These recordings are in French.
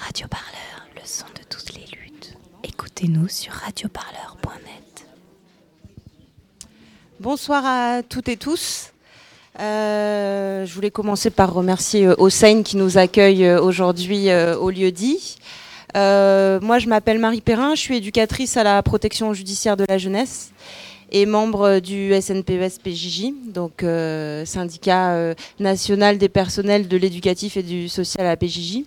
Radio Parleur, le son de toutes les luttes. Écoutez-nous sur radioparleur.net. Bonsoir à toutes et tous. Euh, je voulais commencer par remercier euh, Hossein qui nous accueille euh, aujourd'hui au lieu dit. Moi, je m'appelle Marie Perrin, je suis éducatrice à la protection judiciaire de la jeunesse et membre du SNPES-PJJ, donc euh, syndicat euh, national des personnels de l'éducatif et du social à la PJJ.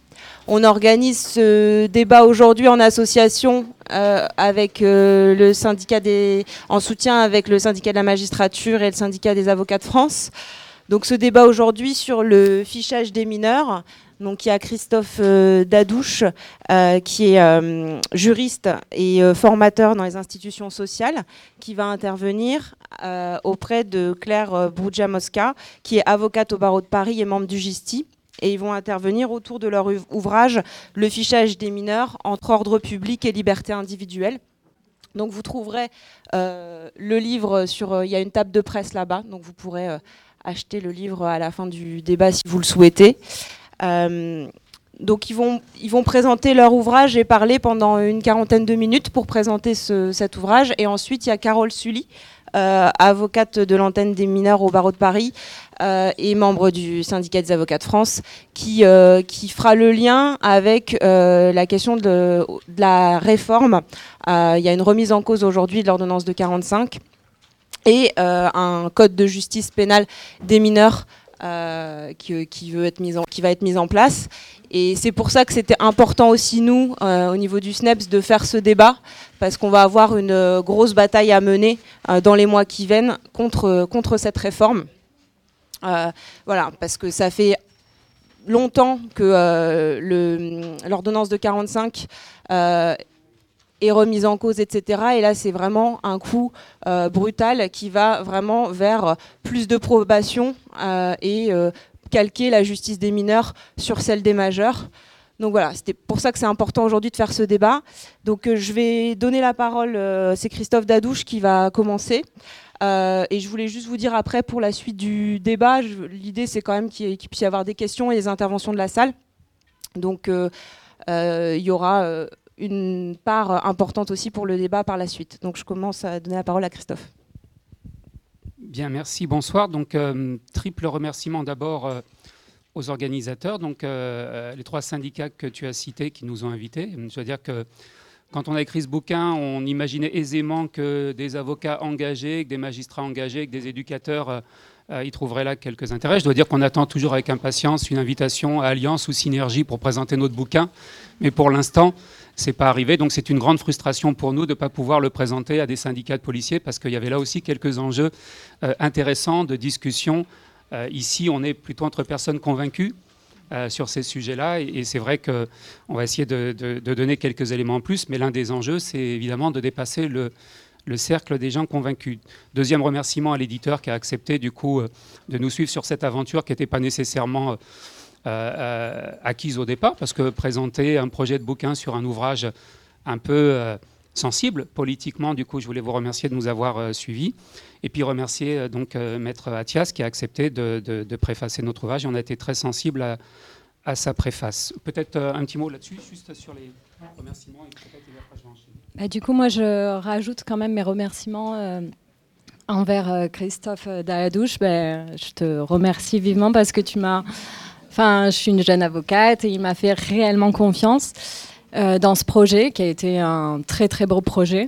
On organise ce débat aujourd'hui en association euh, avec euh, le syndicat des, en soutien avec le syndicat de la magistrature et le syndicat des avocats de France. Donc ce débat aujourd'hui sur le fichage des mineurs. Donc il y a Christophe euh, Dadouche euh, qui est euh, juriste et formateur dans les institutions sociales qui va intervenir auprès de Claire Boudja-Mosca qui est avocate au barreau de Paris et membre du GISTI. Et ils vont intervenir autour de leur ouv- ouvrage Le fichage des mineurs entre ordre public et liberté individuelle. Donc vous trouverez le livre sur... Il y a une table de presse là-bas, donc vous pourrez acheter le livre à la fin du débat si vous le souhaitez. Euh, donc ils vont, ils vont présenter leur ouvrage et parler pendant une quarantaine de minutes pour présenter ce- cet ouvrage. Et ensuite, il y a Carole Sully, euh, avocate de l'antenne des mineurs au barreau de Paris euh, et membre du syndicat des avocats de France, qui, qui fera le lien avec la question de, de la réforme. Il y a une remise en cause aujourd'hui de l'ordonnance de 45 et un code de justice pénale des mineurs euh, qui, veut être mis en, qui va être mis en place. Et c'est pour ça que c'était important aussi, nous, euh, au niveau du SNEPS, de faire ce débat, parce qu'on va avoir une euh, grosse bataille à mener dans les mois qui viennent contre, contre cette réforme. Voilà, parce que ça fait longtemps que l'ordonnance de 45 euh, est remise en cause, etc. Et là, c'est vraiment un coup euh, brutal qui va vraiment vers plus de probation euh, et euh, calquer la justice des mineurs sur celle des majeurs. Donc voilà, c'était pour ça que c'est important aujourd'hui de faire ce débat. Donc je vais donner la parole, c'est Christophe Dadouche qui va commencer. Et je voulais juste vous dire après, pour la suite du débat, l'idée c'est quand même qu'il puisse y avoir des questions et des interventions de la salle. Donc il y aura une part importante aussi pour le débat par la suite. Donc je commence à donner la parole à Christophe. Bien, merci. Bonsoir. Donc, euh, triple remerciement d'abord euh, aux organisateurs, donc euh, les trois syndicats que tu as cités qui nous ont invités. Je veux dire que quand on a écrit ce bouquin, on imaginait aisément que des avocats engagés, que des magistrats engagés, que des éducateurs euh, euh, y trouveraient là quelques intérêts. Je dois dire qu'on attend toujours avec impatience une invitation à Alliance ou Synergie pour présenter notre bouquin, mais pour l'instant, c'est pas arrivé. Donc c'est une grande frustration pour nous de ne pas pouvoir le présenter à des syndicats de policiers parce qu'il y avait là aussi quelques enjeux euh, intéressants de discussion. Euh, ici, on est plutôt entre personnes convaincues euh, sur ces sujets-là et, c'est vrai qu'on va essayer de, donner quelques éléments en plus, mais l'un des enjeux, c'est évidemment de dépasser le, le cercle des gens convaincus. Deuxième remerciement à l'éditeur qui a accepté du coup de nous suivre sur cette aventure qui n'était pas nécessairement euh, euh, acquise au départ, parce que présenter un projet de bouquin sur un ouvrage un peu euh, sensible politiquement, du coup, je voulais vous remercier de nous avoir euh, suivis. Et puis remercier donc Maître Athias qui a accepté de, préfacer notre ouvrage. On a été très sensible à, sa préface. Peut-être un petit mot là-dessus, juste sur les remerciements. Et. Bah, du coup, moi, je rajoute quand même mes remerciements envers Christophe Daladouche. Ben, je te remercie vivement parce que tu m'as. Enfin, je suis une jeune avocate et il m'a fait réellement confiance euh, dans ce projet qui a été un très très beau projet.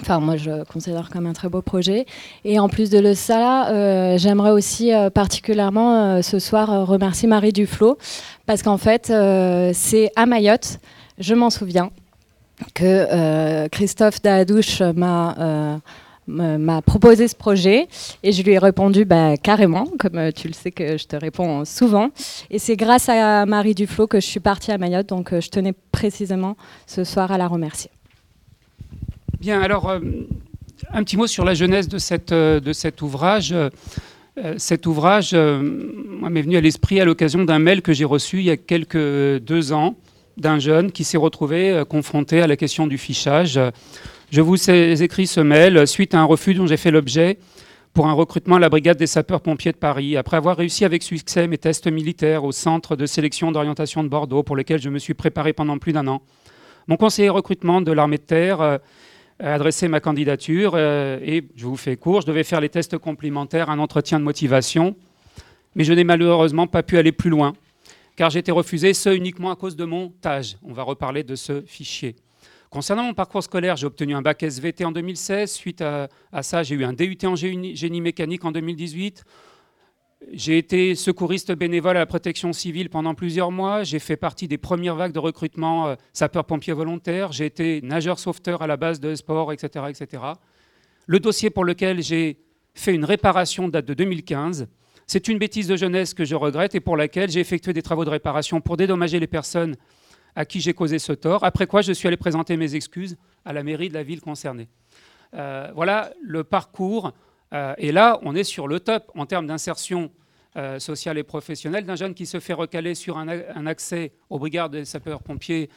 Enfin, moi, je considère comme un très beau projet. Et en plus de le- ça, euh, j'aimerais aussi euh, particulièrement ce soir remercier Marie Duflo parce qu'en fait, c'est à Mayotte, je m'en souviens, que Christophe Daadouche m'a m'a proposé ce projet et je lui ai répondu bah, carrément, comme euh, tu le sais que je te réponds souvent. Et c'est grâce à Marie Duflo que je suis partie à Mayotte, donc euh, je tenais précisément ce soir à la remercier. Bien, alors, euh, un petit mot sur la jeunesse de, cette, de cet ouvrage. Cet ouvrage m'est venu à l'esprit à l'occasion d'un mail que j'ai reçu il y a quelques deux ans d'un jeune qui s'est retrouvé confronté à la question du fichage. Je vous ai écrit ce mail suite à un refus dont j'ai fait l'objet pour un recrutement à la brigade des sapeurs-pompiers de Paris, après avoir réussi avec succès mes tests militaires au centre de sélection d'orientation de Bordeaux, pour lequel je me suis préparé pendant plus d'un an. Mon conseiller recrutement de l'armée de terre euh, a adressé ma candidature euh, et, je vous fais court, je devais faire les tests complémentaires, un entretien de motivation, mais je n'ai malheureusement pas pu aller plus loin, car j'ai été refusé, ce uniquement à cause de mon TAGE. On va reparler de ce fichier. Concernant mon parcours scolaire, j'ai obtenu un bac SVT en 2016. Suite à, ça, j'ai eu un DUT en génie mécanique en 2018. J'ai été secouriste bénévole à la protection civile pendant plusieurs mois. J'ai fait partie des premières vagues de recrutement euh, sapeurs-pompiers volontaires. J'ai été nageur sauveteur à la base de sport, etc., etc. Le dossier pour lequel j'ai fait une réparation date de 2015. C'est une bêtise de jeunesse que je regrette et pour laquelle j'ai effectué des travaux de réparation pour dédommager les personnes à qui j'ai causé ce tort, après quoi je suis allé présenter mes excuses à la mairie de la ville concernée. Euh, voilà le parcours. Euh, et là, on est sur le top en termes d'insertion euh, sociale et professionnelle d'un jeune qui se fait recaler sur un, accès aux brigades des sapeurs-pompiers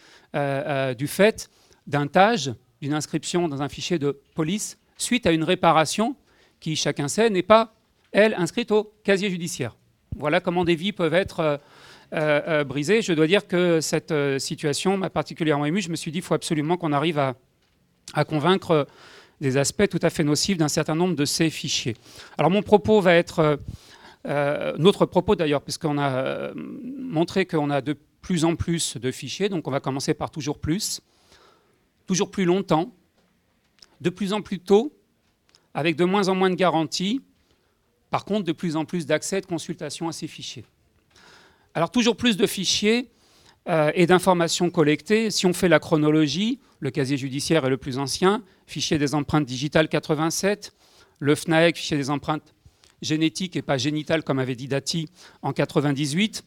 du fait d'un TAGE, d'une inscription dans un fichier de police, suite à une réparation qui, chacun sait, n'est pas, elle, inscrite au casier judiciaire. Voilà comment des vies peuvent être euh, euh, brisé. Je dois dire que cette euh, situation m'a particulièrement ému. Je me suis dit qu'il faut absolument qu'on arrive à, convaincre des aspects tout à fait nocifs d'un certain nombre de ces fichiers. Alors mon propos va être, notre propos d'ailleurs, puisqu'on a montré qu'on a de plus en plus de fichiers, donc on va commencer par toujours plus, toujours plus longtemps, de plus en plus tôt, avec de moins en moins de garanties, par contre de plus en plus d'accès et de consultation à ces fichiers. Alors toujours plus de fichiers euh, et d'informations collectées. Si on fait la chronologie, le casier judiciaire est le plus ancien, fichier des empreintes digitales 87, le FNAEC, fichier des empreintes génétiques et pas génitales comme avait dit Dati en 98,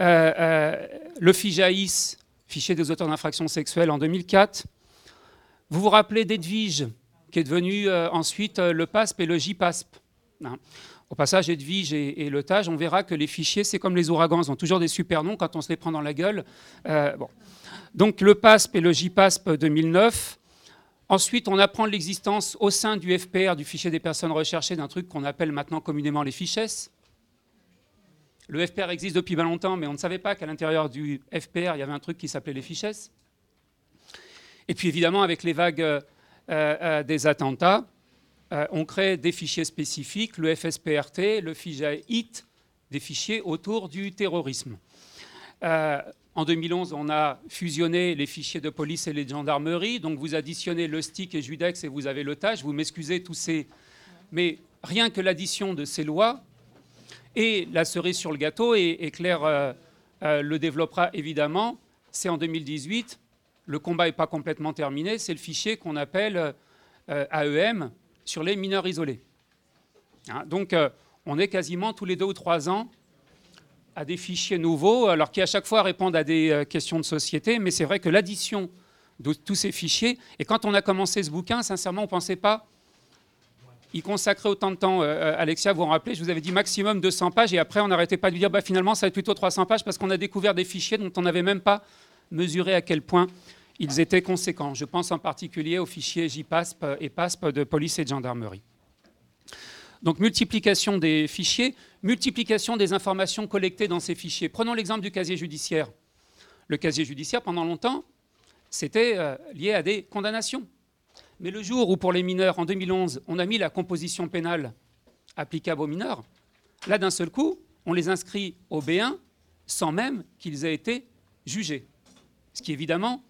euh, euh, le FIJAIS, fichier des auteurs d'infractions sexuelles en 2004. Vous vous rappelez d'Edwige, qui est devenu ensuite le PASP et le JPASP. Au passage, Edwige et, et le TAGE, on verra que les fichiers, c'est comme les ouragans, ils ont toujours des super noms quand on se les prend dans la gueule. Euh. Donc le PASP et le JPASP 2009. Ensuite, on apprend l'existence au sein du FPR, du fichier des personnes recherchées, d'un truc qu'on appelle maintenant communément les fichesses. Le FPR existe depuis bien longtemps, mais on ne savait pas qu'à l'intérieur du FPR, il y avait un truc qui s'appelait les fichesses. Et puis évidemment, avec les vagues euh, euh, des attentats, euh, on crée des fichiers spécifiques, le FSPRT, le FIJA-IT, des fichiers autour du terrorisme. Euh, en 2011, on a fusionné les fichiers de police et les gendarmeries. Donc vous additionnez le STIC et Judex et vous avez le TAGE. Vous m'excusez tous ces... Mais rien que l'addition de ces lois et la cerise sur le gâteau, et, Claire euh, le développera évidemment, c'est en 2018. Le combat n'est pas complètement terminé. C'est le fichier qu'on appelle AEM, sur les mineurs isolés. Hein, donc, euh, on est quasiment tous les deux ou trois ans à des fichiers nouveaux, alors qui à chaque fois répondent à des euh, questions de société, mais c'est vrai que l'addition de tous ces fichiers, et quand on a commencé ce bouquin, sincèrement, on ne pensait pas y consacrer autant de temps. Euh, Alexia, vous vous rappelez, je vous avais dit maximum 200 pages, et après, on n'arrêtait pas de dire, bah, finalement, ça va être plutôt 300 pages, parce qu'on a découvert des fichiers dont on n'avait même pas mesuré à quel point ils étaient conséquents. Je pense en particulier aux fichiers JPASP et PASP de police et de gendarmerie. Donc multiplication des fichiers, multiplication des informations collectées dans ces fichiers. Prenons l'exemple du casier judiciaire. Le casier judiciaire, pendant longtemps, c'était euh, lié à des condamnations. Mais le jour où, pour les mineurs, en 2011, on a mis la composition pénale applicable aux mineurs, là, d'un seul coup, on les inscrit au B1 sans même qu'ils aient été jugés. Ce qui, évidemment,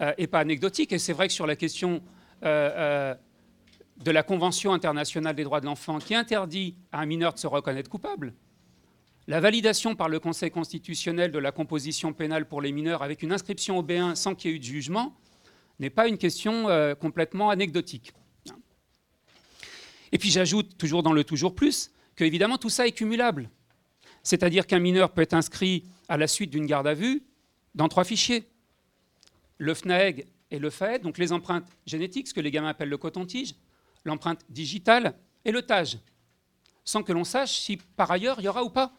et euh, pas anecdotique. Et c'est vrai que sur la question euh, euh, de la Convention internationale des droits de l'enfant qui interdit à un mineur de se reconnaître coupable, la validation par le Conseil constitutionnel de la composition pénale pour les mineurs avec une inscription au B1 sans qu'il y ait eu de jugement n'est pas une question complètement anecdotique. Et puis j'ajoute, toujours dans le toujours plus, que évidemment tout ça est cumulable. C'est-à-dire qu'un mineur peut être inscrit à la suite d'une garde à vue dans trois fichiers le FNAEG et le FAED, donc les empreintes génétiques, ce que les gamins appellent le coton-tige, l'empreinte digitale et le TAGE, sans que l'on sache si par ailleurs il y aura ou pas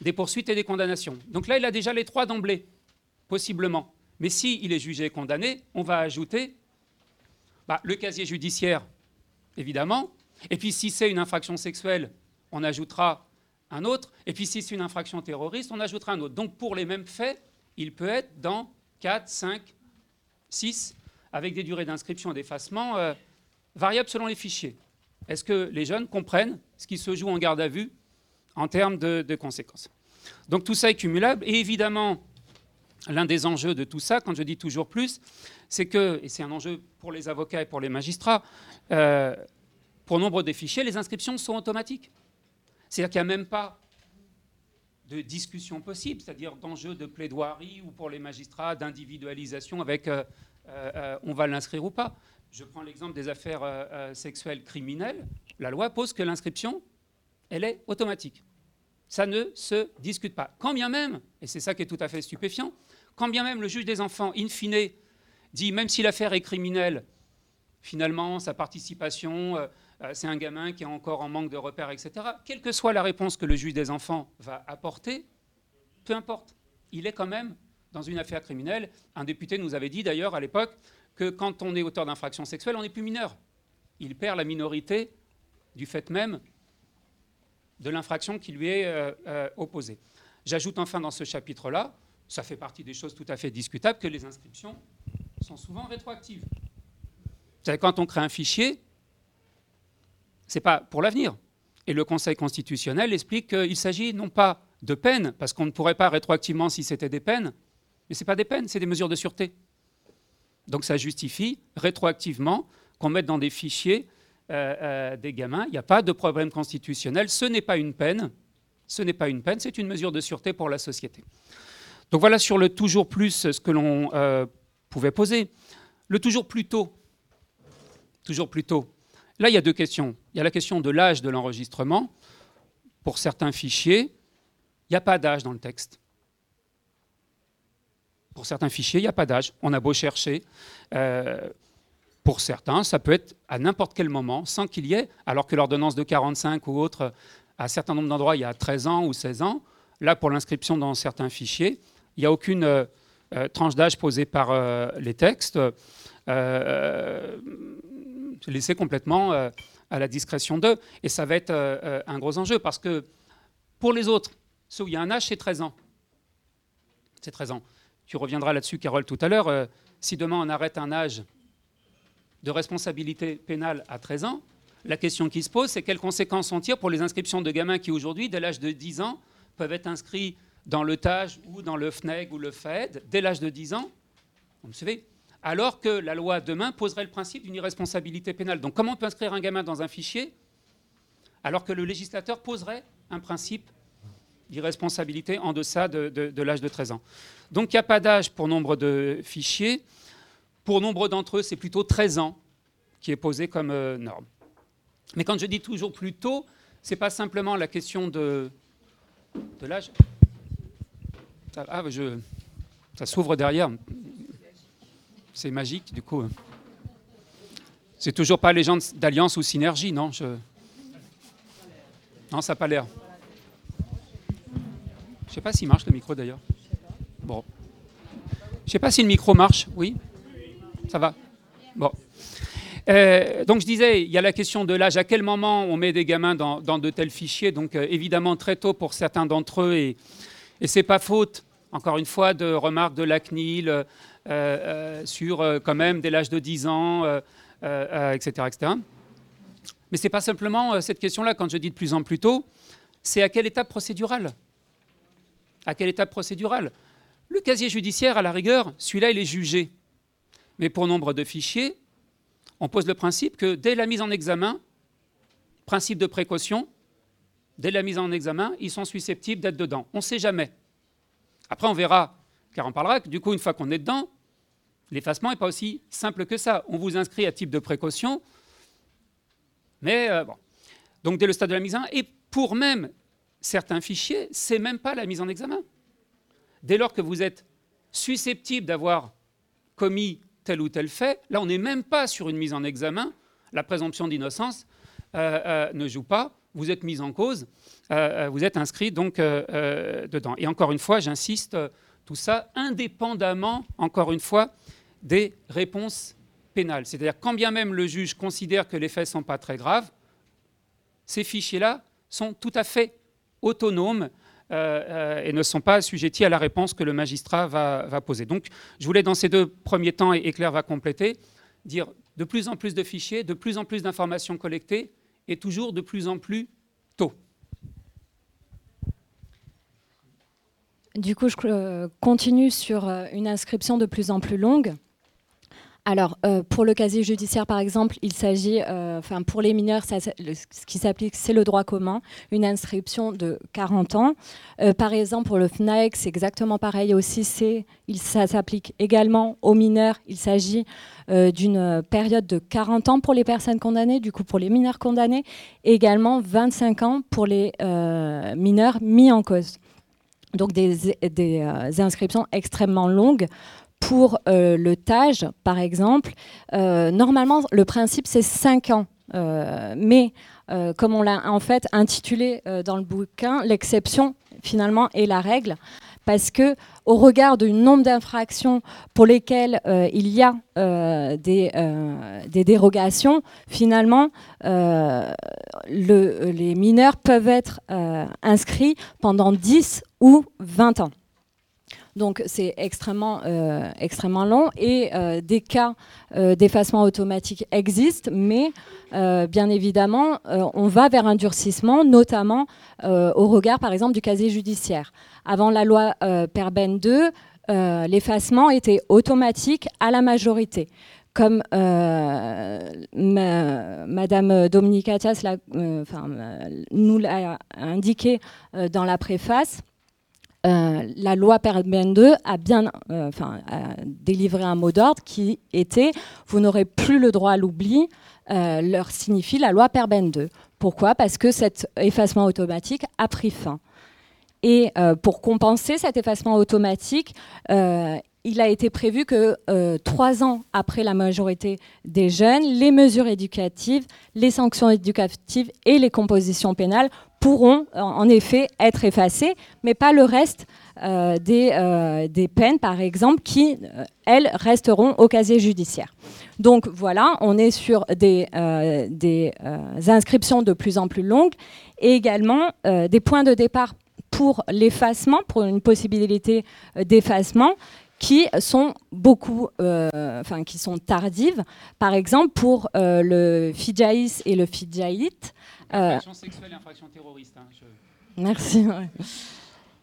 des poursuites et des condamnations. Donc là, il a déjà les trois d'emblée, possiblement. Mais s'il il est jugé et condamné, on va ajouter bah, le casier judiciaire, évidemment, Et puis si c'est une infraction sexuelle, on ajoutera un autre. Et puis si c'est une infraction terroriste, on ajoutera un autre. Donc pour les mêmes faits, il peut être dans 4, 5, 6, avec des durées d'inscription et d'effacement euh, variables selon les fichiers. Est-ce que les jeunes comprennent ce qui se joue en garde à vue en termes de, conséquences? Donc tout ça est cumulable. Et évidemment, l'un des enjeux de tout ça, quand je dis toujours plus, c'est que, et c'est un enjeu pour les avocats et pour les magistrats, euh, pour nombre des fichiers, les inscriptions sont automatiques. C'est-à-dire qu'il n'y a même pas de discussion possible, c'est-à-dire d'enjeux de plaidoirie ou pour les magistrats d'individualisation avec euh, euh, on va l'inscrire ou pas. Je prends l'exemple des affaires sexuelles criminelles. La loi pose que l'inscription, elle est automatique. Ça ne se discute pas. Quand bien même, et c'est ça qui est tout à fait stupéfiant, quand bien même le juge des enfants, in fine, dit même si l'affaire est criminelle, finalement, sa participation, euh, euh, c'est un gamin qui est encore en manque de repères, etc. Quelle que soit la réponse que le juge des enfants va apporter, peu importe, il est quand même dans une affaire criminelle. Un député nous avait dit d'ailleurs à l'époque que quand on est auteur d'infraction sexuelle, on n'est plus mineur. Il perd la minorité du fait même de l'infraction qui lui est euh, opposée. J'ajoute enfin dans ce chapitre-là ça fait partie des choses tout à fait discutables, que les inscriptions sont souvent rétroactives. Quand on crée un fichier, ce n'est pas pour l'avenir. Et le Conseil constitutionnel explique qu'il s'agit non pas de peines, parce qu'on ne pourrait pas rétroactivement si c'était des peines, mais ce n'est pas des peines, c'est des mesures de sûreté. Donc ça justifie rétroactivement qu'on mette dans des fichiers euh, euh, des gamins. Il n'y a pas de problème constitutionnel. Ce n'est pas une peine. Ce n'est pas une peine, c'est une mesure de sûreté pour la société. Donc voilà sur le toujours plus ce que l'on euh, pouvait poser. Le toujours plus tôt. Toujours plus tôt. Là, il y a deux questions. Il y a la question de l'âge de l'enregistrement. Pour certains fichiers, il n'y a pas d'âge dans le texte. Pour certains fichiers, il n'y a pas d'âge. On a beau chercher. Euh, pour certains, ça peut être à n'importe quel moment, sans qu'il y ait, alors que l'ordonnance de 45 ou autre, à un certain nombre d'endroits, il y a 13 ans ou 16 ans. Là, pour l'inscription dans certains fichiers, il n'y a aucune euh, euh, tranche d'âge posée par les textes. Laissé complètement à la discrétion d'eux. Et ça va être un gros enjeu parce que pour les autres, ceux où il y a un âge, c'est 13 ans. C'est 13 ans. Tu reviendras là-dessus, Carole, tout à l'heure. si demain on arrête un âge de responsabilité pénale à 13 ans, la question qui se pose, c'est quelles conséquences on tire pour les inscriptions de gamins qui, aujourd'hui, dès l'âge de 10 ans, peuvent être inscrits dans le TAGE ou dans le FNEG ou le FED dès l'âge de 10 ans, vous me suivez alors que la loi demain poserait le principe d'une irresponsabilité pénale. Donc comment on peut inscrire un gamin dans un fichier alors que le législateur poserait un principe d'irresponsabilité en deçà de, l'âge de 13 ans? Donc il n'y a pas d'âge pour nombre de fichiers. Pour nombre d'entre eux, c'est plutôt 13 ans qui est posé comme euh, norme. Mais quand je dis toujours plus tôt, ce n'est pas simplement la question de, l'âge. Ah, je, ça s'ouvre derrière. C'est magique, du coup. C'est toujours pas les gens d'Alliance ou Synergie, non. Non, ça n'a pas l'air. Je sais pas s'il marche le micro d'ailleurs. Bon. Je sais pas si le micro marche. Oui Ça va Bon. Euh, donc je disais, il y a la question de l'âge. À quel moment on met des gamins dans, de tels fichiers? Donc euh, évidemment très tôt pour certains d'entre eux et et ce n'est pas faute, encore une fois, de remarques de la CNIL euh, sur euh, quand même dès l'âge de 10 ans, etc., etc. Mais ce n'est pas simplement cette question-là, quand je dis de plus en plus tôt, c'est à quelle étape procédurale? À quelle étape procédurale? Le casier judiciaire, à la rigueur, celui-là, il est jugé. Mais pour nombre de fichiers, on pose le principe que dès la mise en examen, principe de précaution, dès la mise en examen, ils sont susceptibles d'être dedans. On ne sait jamais. Après, on verra, car on parlera que du coup, une fois qu'on est dedans, l'effacement n'est pas aussi simple que ça. On vous inscrit à type de précaution, mais euh, bon. Donc dès le stade de la mise en et pour même certains fichiers, c'est même pas la mise en examen. Dès lors que vous êtes susceptible d'avoir commis tel ou tel fait, là on n'est même pas sur une mise en examen, la présomption d'innocence euh, euh, ne joue pas vous êtes mis en cause, vous êtes inscrit donc dedans. Et encore une fois, j'insiste, tout ça indépendamment, encore une fois, des réponses pénales. C'est-à-dire quand bien même le juge considère que les faits ne sont pas très graves, ces fichiers-là sont tout à fait autonomes et ne sont pas assujettis à la réponse que le magistrat va, poser. Donc, je voulais, dans ces deux premiers temps, et Claire va compléter, dire de plus en plus de fichiers, de plus en plus d'informations collectées, et toujours de plus en plus tôt. Du coup, je euh, continue sur euh, une inscription de plus en plus longue. Alors, euh, pour le casier judiciaire, par exemple, il s'agit, enfin, pour les mineurs, ce qui s'applique, c'est le droit commun, une inscription de 40 ans. par exemple, pour le FNAEC, c'est exactement pareil aussi. ça s'applique également aux mineurs. Il s'agit d'une période de 40 ans pour les personnes condamnées, du coup, pour les mineurs condamnés, et également 25 ans pour les mineurs mis en cause donc des, euh, inscriptions extrêmement longues. Pour euh, le TAGE, par exemple, euh, normalement, le principe, c'est 5 ans. mais comme on l'a en fait intitulé dans le bouquin, l'exception, finalement, est la règle parce que au regard du nombre d'infractions pour lesquelles il y a des, dérogations, finalement, les mineurs peuvent être inscrits pendant 10 ou 20 ans. Donc c'est extrêmement, euh, extrêmement long et euh, des cas euh, d'effacement automatique existent, mais bien évidemment, on va vers un durcissement, notamment au regard par exemple du casier judiciaire. Avant la loi Perben 2, l'effacement était automatique à la majorité comme Madame Dominique Attias nous l'a indiqué dans la préface, euh, la loi Perben 2 a bien euh, délivré un mot d'ordre qui était vous n'aurez plus le droit à l'oubli, euh, leur signifie la loi Perben 2. Pourquoi? Parce que cet effacement automatique a pris fin. Et pour compenser cet effacement automatique, il a été prévu que trois ans après la majorité des jeunes, les mesures éducatives, les sanctions éducatives et les compositions pénales pourront en effet être effacées, mais pas le reste euh, euh, des, peines, par exemple, qui, euh, elles, resteront au casier judiciaire. Donc voilà, on est sur des, des inscriptions de plus en plus longues et également des points de départ pour l'effacement, pour une possibilité d'effacement qui sont beaucoup, enfin qui sont tardives. Par exemple, pour le FIJAIS et le FIJAIT, Infraction sexuelle et infraction terroriste. Hein, Merci.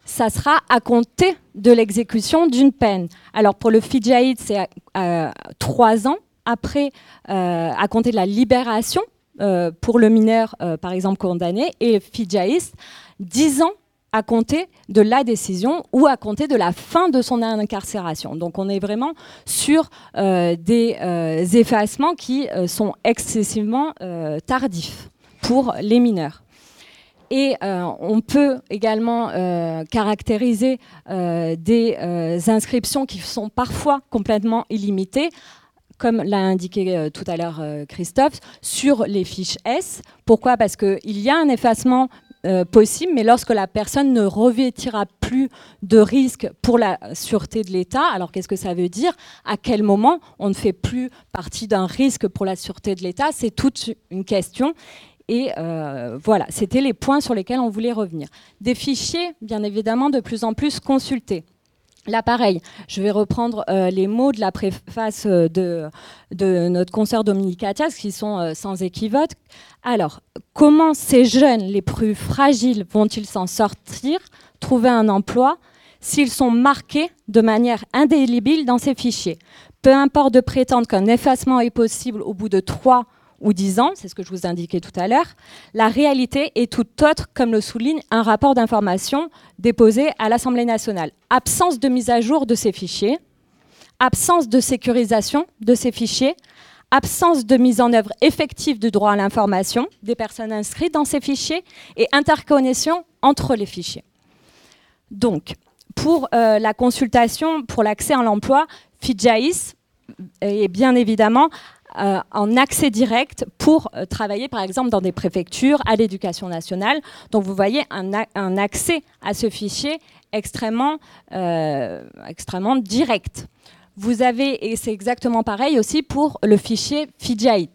Ça sera à compter de l'exécution d'une peine. Alors pour le Fidjaïd, c'est trois ans après, euh, à compter de la libération euh, pour le mineur, euh, par exemple, condamné, et le Fidjaïs, dix ans à compter de la décision ou à compter de la fin de son incarcération. Donc on est vraiment sur des effacements qui sont excessivement tardifs pour les mineurs. Et euh, on peut également euh, caractériser euh, des inscriptions qui sont parfois complètement illimitées, comme l'a indiqué tout à l'heure Christophe, sur les fiches S. Pourquoi? Parce qu'il y a un effacement possible, mais lorsque la personne ne revêtira plus de risque pour la sûreté de l'État, alors qu'est-ce que ça veut dire? À quel moment on ne fait plus partie d'un risque pour la sûreté de l'État? C'est toute une question. Et euh, voilà, c'était les points sur lesquels on voulait revenir. Des fichiers, bien évidemment, de plus en plus consultés. Là, pareil, je vais reprendre euh, les mots de la préface euh, de, notre consoeur Dominique Attias, qui sont sans équivoque. Alors, comment ces jeunes les plus fragiles vont-ils s'en sortir, trouver un emploi, s'ils sont marqués de manière indélébile dans ces fichiers? Peu importe de prétendre qu'un effacement est possible au bout de trois ou 10 ans, c'est ce que je vous indiquais tout à l'heure, la réalité est tout autre, comme le souligne un rapport d'information déposé à l'Assemblée nationale. Absence de mise à jour de ces fichiers, absence de sécurisation de ces fichiers, absence de mise en œuvre effective du droit à l'information des personnes inscrites dans ces fichiers et interconnexion entre les fichiers. Donc, pour euh, la consultation, pour l'accès à l'emploi, FIJAIS est bien évidemment euh, en accès direct pour euh, travailler par exemple dans des préfectures, à l'éducation nationale. Donc vous voyez un, accès à ce fichier extrêmement, euh, extrêmement direct. Vous avez, et c'est exactement pareil aussi pour le fichier FIJAIT.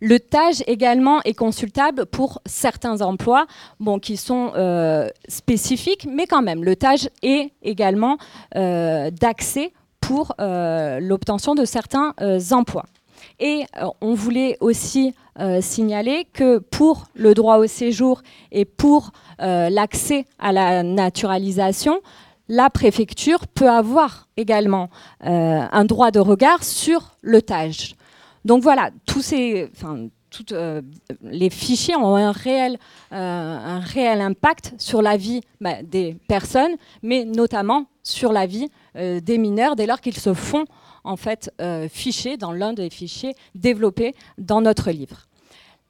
Le TAGE également est consultable pour certains emplois bon, qui sont spécifiques, mais quand même, le TAGE est également d'accès pour l'obtention de certains emplois. Et on voulait aussi signaler que pour le droit au séjour et pour l'accès à la naturalisation, la préfecture peut avoir également euh, un droit de regard sur le TAGE. Donc voilà, tous ces, toutes, euh, les fichiers ont un réel, euh, un réel impact sur la vie bah, des personnes, mais notamment sur la vie des mineurs dès lors qu'ils se font en fait ficher dans l'un des fichiers développés dans notre livre.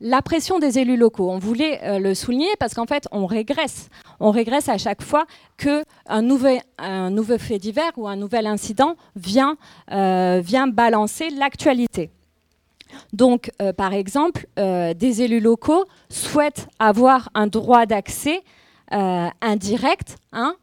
La pression des élus locaux, on voulait euh, le souligner parce qu'en fait, on régresse. On régresse à chaque fois qu'un nouvel, un nouveau fait divers ou un nouvel incident vient, euh, vient balancer l'actualité. Donc, euh, par exemple, des élus locaux souhaitent avoir un droit d'accès indirect, hein,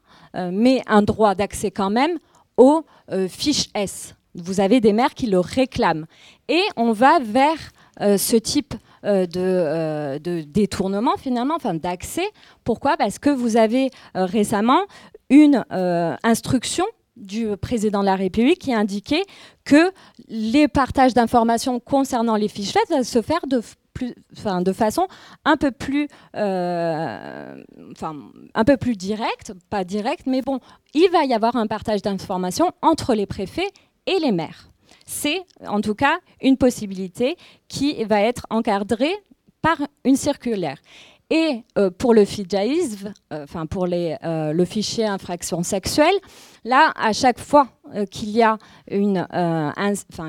mais un droit d'accès quand même aux fiches S. Vous avez des maires qui le réclament. Et on va vers ce type euh, euh, de, détournement finalement, enfin d'accès. Pourquoi? Parce que vous avez euh, récemment une instruction du président de la République qui indiquait que les partages d'informations concernant les fiches doivent se faire de, enfin, de façon un peu plus, enfin, un peu plus directe, pas directe, mais bon, il va y avoir un partage d'informations entre les préfets et les maires c'est en tout cas une possibilité qui va être encadrée par une circulaire. Et euh, pour le FIJAISV, euh, enfin pour euh, le fichier infraction sexuelle, là, à chaque fois qu'il y, a une,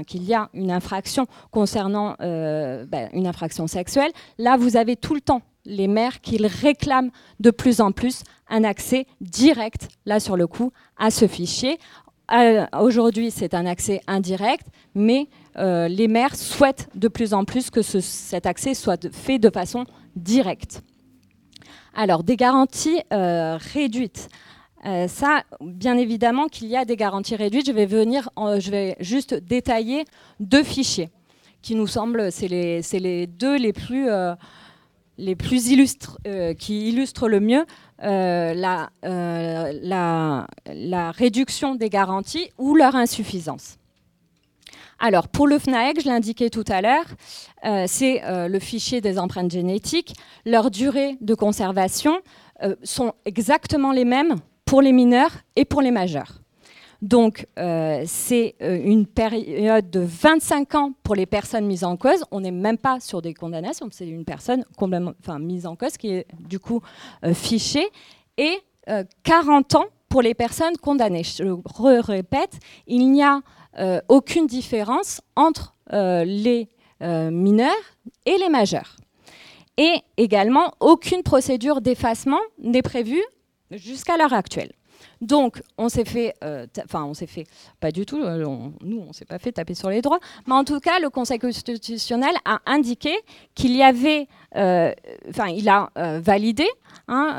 qu'il y a une infraction concernant ben, une infraction sexuelle, là, vous avez tout le temps les maires qui réclament de plus en plus un accès direct, là sur le coup, à ce fichier, euh, aujourd'hui, c'est un accès indirect, mais euh, les maires souhaitent de plus en plus que cet accès soit fait de façon directe. Alors, des garanties euh, ça, bien évidemment qu'il y a des garanties réduites. Je vais, venir, je vais juste détailler deux fichiers qui nous semblent, c'est les, deux les plus, les plus illustres, qui illustrent le mieux euh, euh, la, réduction des garanties ou leur insuffisance. Alors, pour le FNAEG, je l'indiquais tout à l'heure, euh, c'est le fichier des empreintes génétiques. Leurs durées de conservation sont exactement les mêmes pour les mineurs et pour les majeurs. Donc, euh, c'est euh, une période de 25 ans pour les personnes mises en cause. On n'est même pas sur des condamnations, c'est une personne enfin, mise en cause qui est du coup euh, fichée. Et 40 ans pour les personnes condamnées. Je le répète, il n'y a aucune différence entre les mineurs et les majeurs. Et également, aucune procédure d'effacement n'est prévue jusqu'à l'heure actuelle. Donc, on s'est fait, euh, enfin, on s'est fait, pas du tout, euh, nous, on s'est pas fait taper sur les droits, mais en tout cas, le Conseil constitutionnel a indiqué qu'il y avait, euh, enfin, il a validé, hein,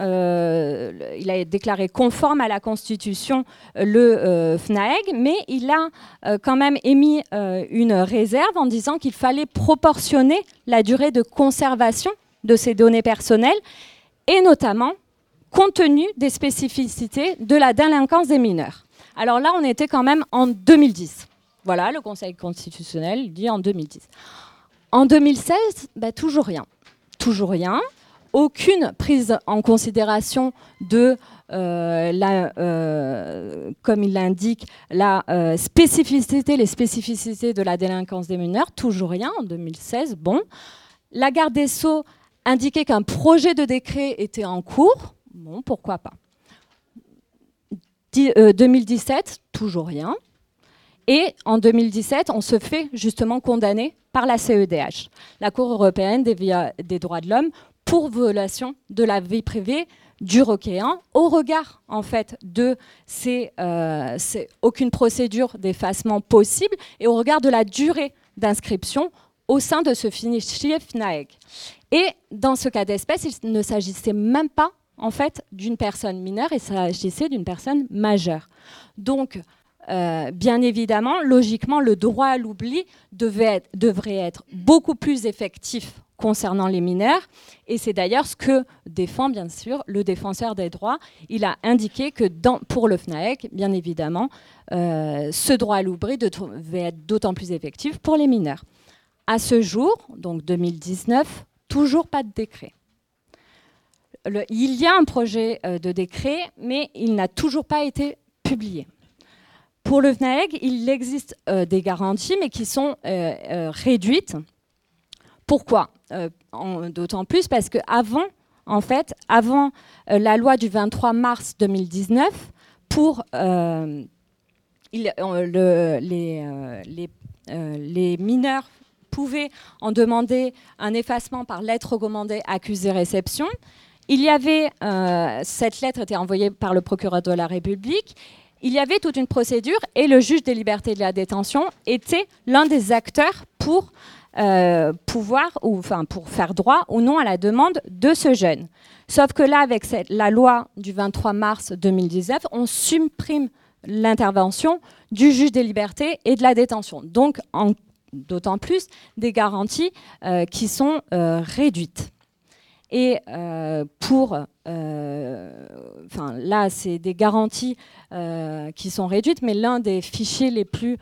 il a déclaré conforme à la Constitution le FNAEG, mais il a quand même émis une réserve en disant qu'il fallait proportionner la durée de conservation de ces données personnelles, et notamment compte tenu des spécificités de la délinquance des mineurs. Alors là, on était quand même en 2010. Voilà, le Conseil constitutionnel dit en 2010. En 2016, bah, toujours rien. Toujours rien. Aucune prise en considération de euh, la, euh, comme il l'indique, la euh, spécificité, les spécificités de la délinquance des mineurs, toujours rien en 2016. Bon, la garde des Sceaux indiquait qu'un projet de décret était en cours. Pourquoi pas. 2017, euh, toujours rien. Et en 2017, on se fait justement condamner par la CEDH, la Cour européenne des, droits de l'homme, pour violation de la vie privée du requérant, au regard en fait de ces, euh, aucune procédure d'effacement possible et au regard de la durée d'inscription au sein de ce fichier FNAEG. Et dans ce cas d'espèce, il ne s'agissait même pas en fait d'une personne mineure et s'agissait d'une personne majeure. Donc, euh, bien évidemment, logiquement, le droit à l'oubli devrait être beaucoup plus effectif concernant les mineurs. Et c'est d'ailleurs ce que défend, bien sûr, le défenseur des droits. Il a indiqué que pour le FNAEC, bien évidemment, euh, ce droit à l'oubli devait être d'autant plus effectif pour les mineurs. À ce jour, donc 2019, toujours pas de décret. Il y a un projet euh, de décret, mais il n'a toujours pas été publié. Pour le FNAEG, il existe euh, des garanties, mais qui sont euh, réduites. Pourquoi? D'autant plus parce que avant, en fait, avant la loi du 23 mars 2019, pour les, les, mineurs pouvaient en demander un effacement par lettre recommandée accusé-réception. Il y avait, cette lettre était envoyée par le procureur de la République il y avait toute une procédure et le juge des libertés de la détention était l'un des acteurs pour euh, pouvoir, ou enfin pour faire droit ou non à la demande de ce jeune. Sauf que là, avec la loi du 23 mars 2019, on supprime l'intervention du juge des libertés et de la détention. Donc, d'autant plus des garanties euh, qui sont euh, réduites. Et euh, pour, euh, enfin là, c'est des garanties euh, qui sont réduites, mais l'un des fichiers les plus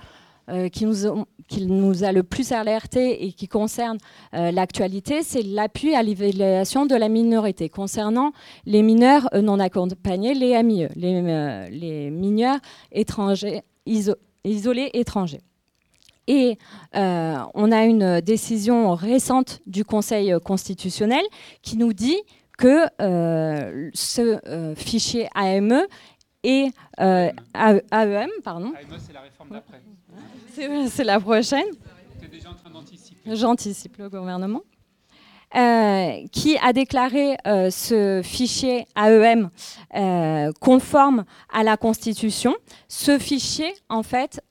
qui nous, qui, nous, a le plus alerté et qui concerne l'actualité, c'est l'appui à l'évaluation de la minorité concernant les mineurs non accompagnés, les MIE, les, les mineurs étrangers, isolés étrangers. Et euh, on a une décision récente du Conseil constitutionnel qui nous dit que euh, ce euh, fichier AME et AEM, pardon. AME, c'est la réforme d'après. C'est la prochaine. Tu es déjà en train d'anticiper. J'anticipe le gouvernement. qui a déclaré ce fichier AEM conforme à la Constitution. Ce fichier, en fait,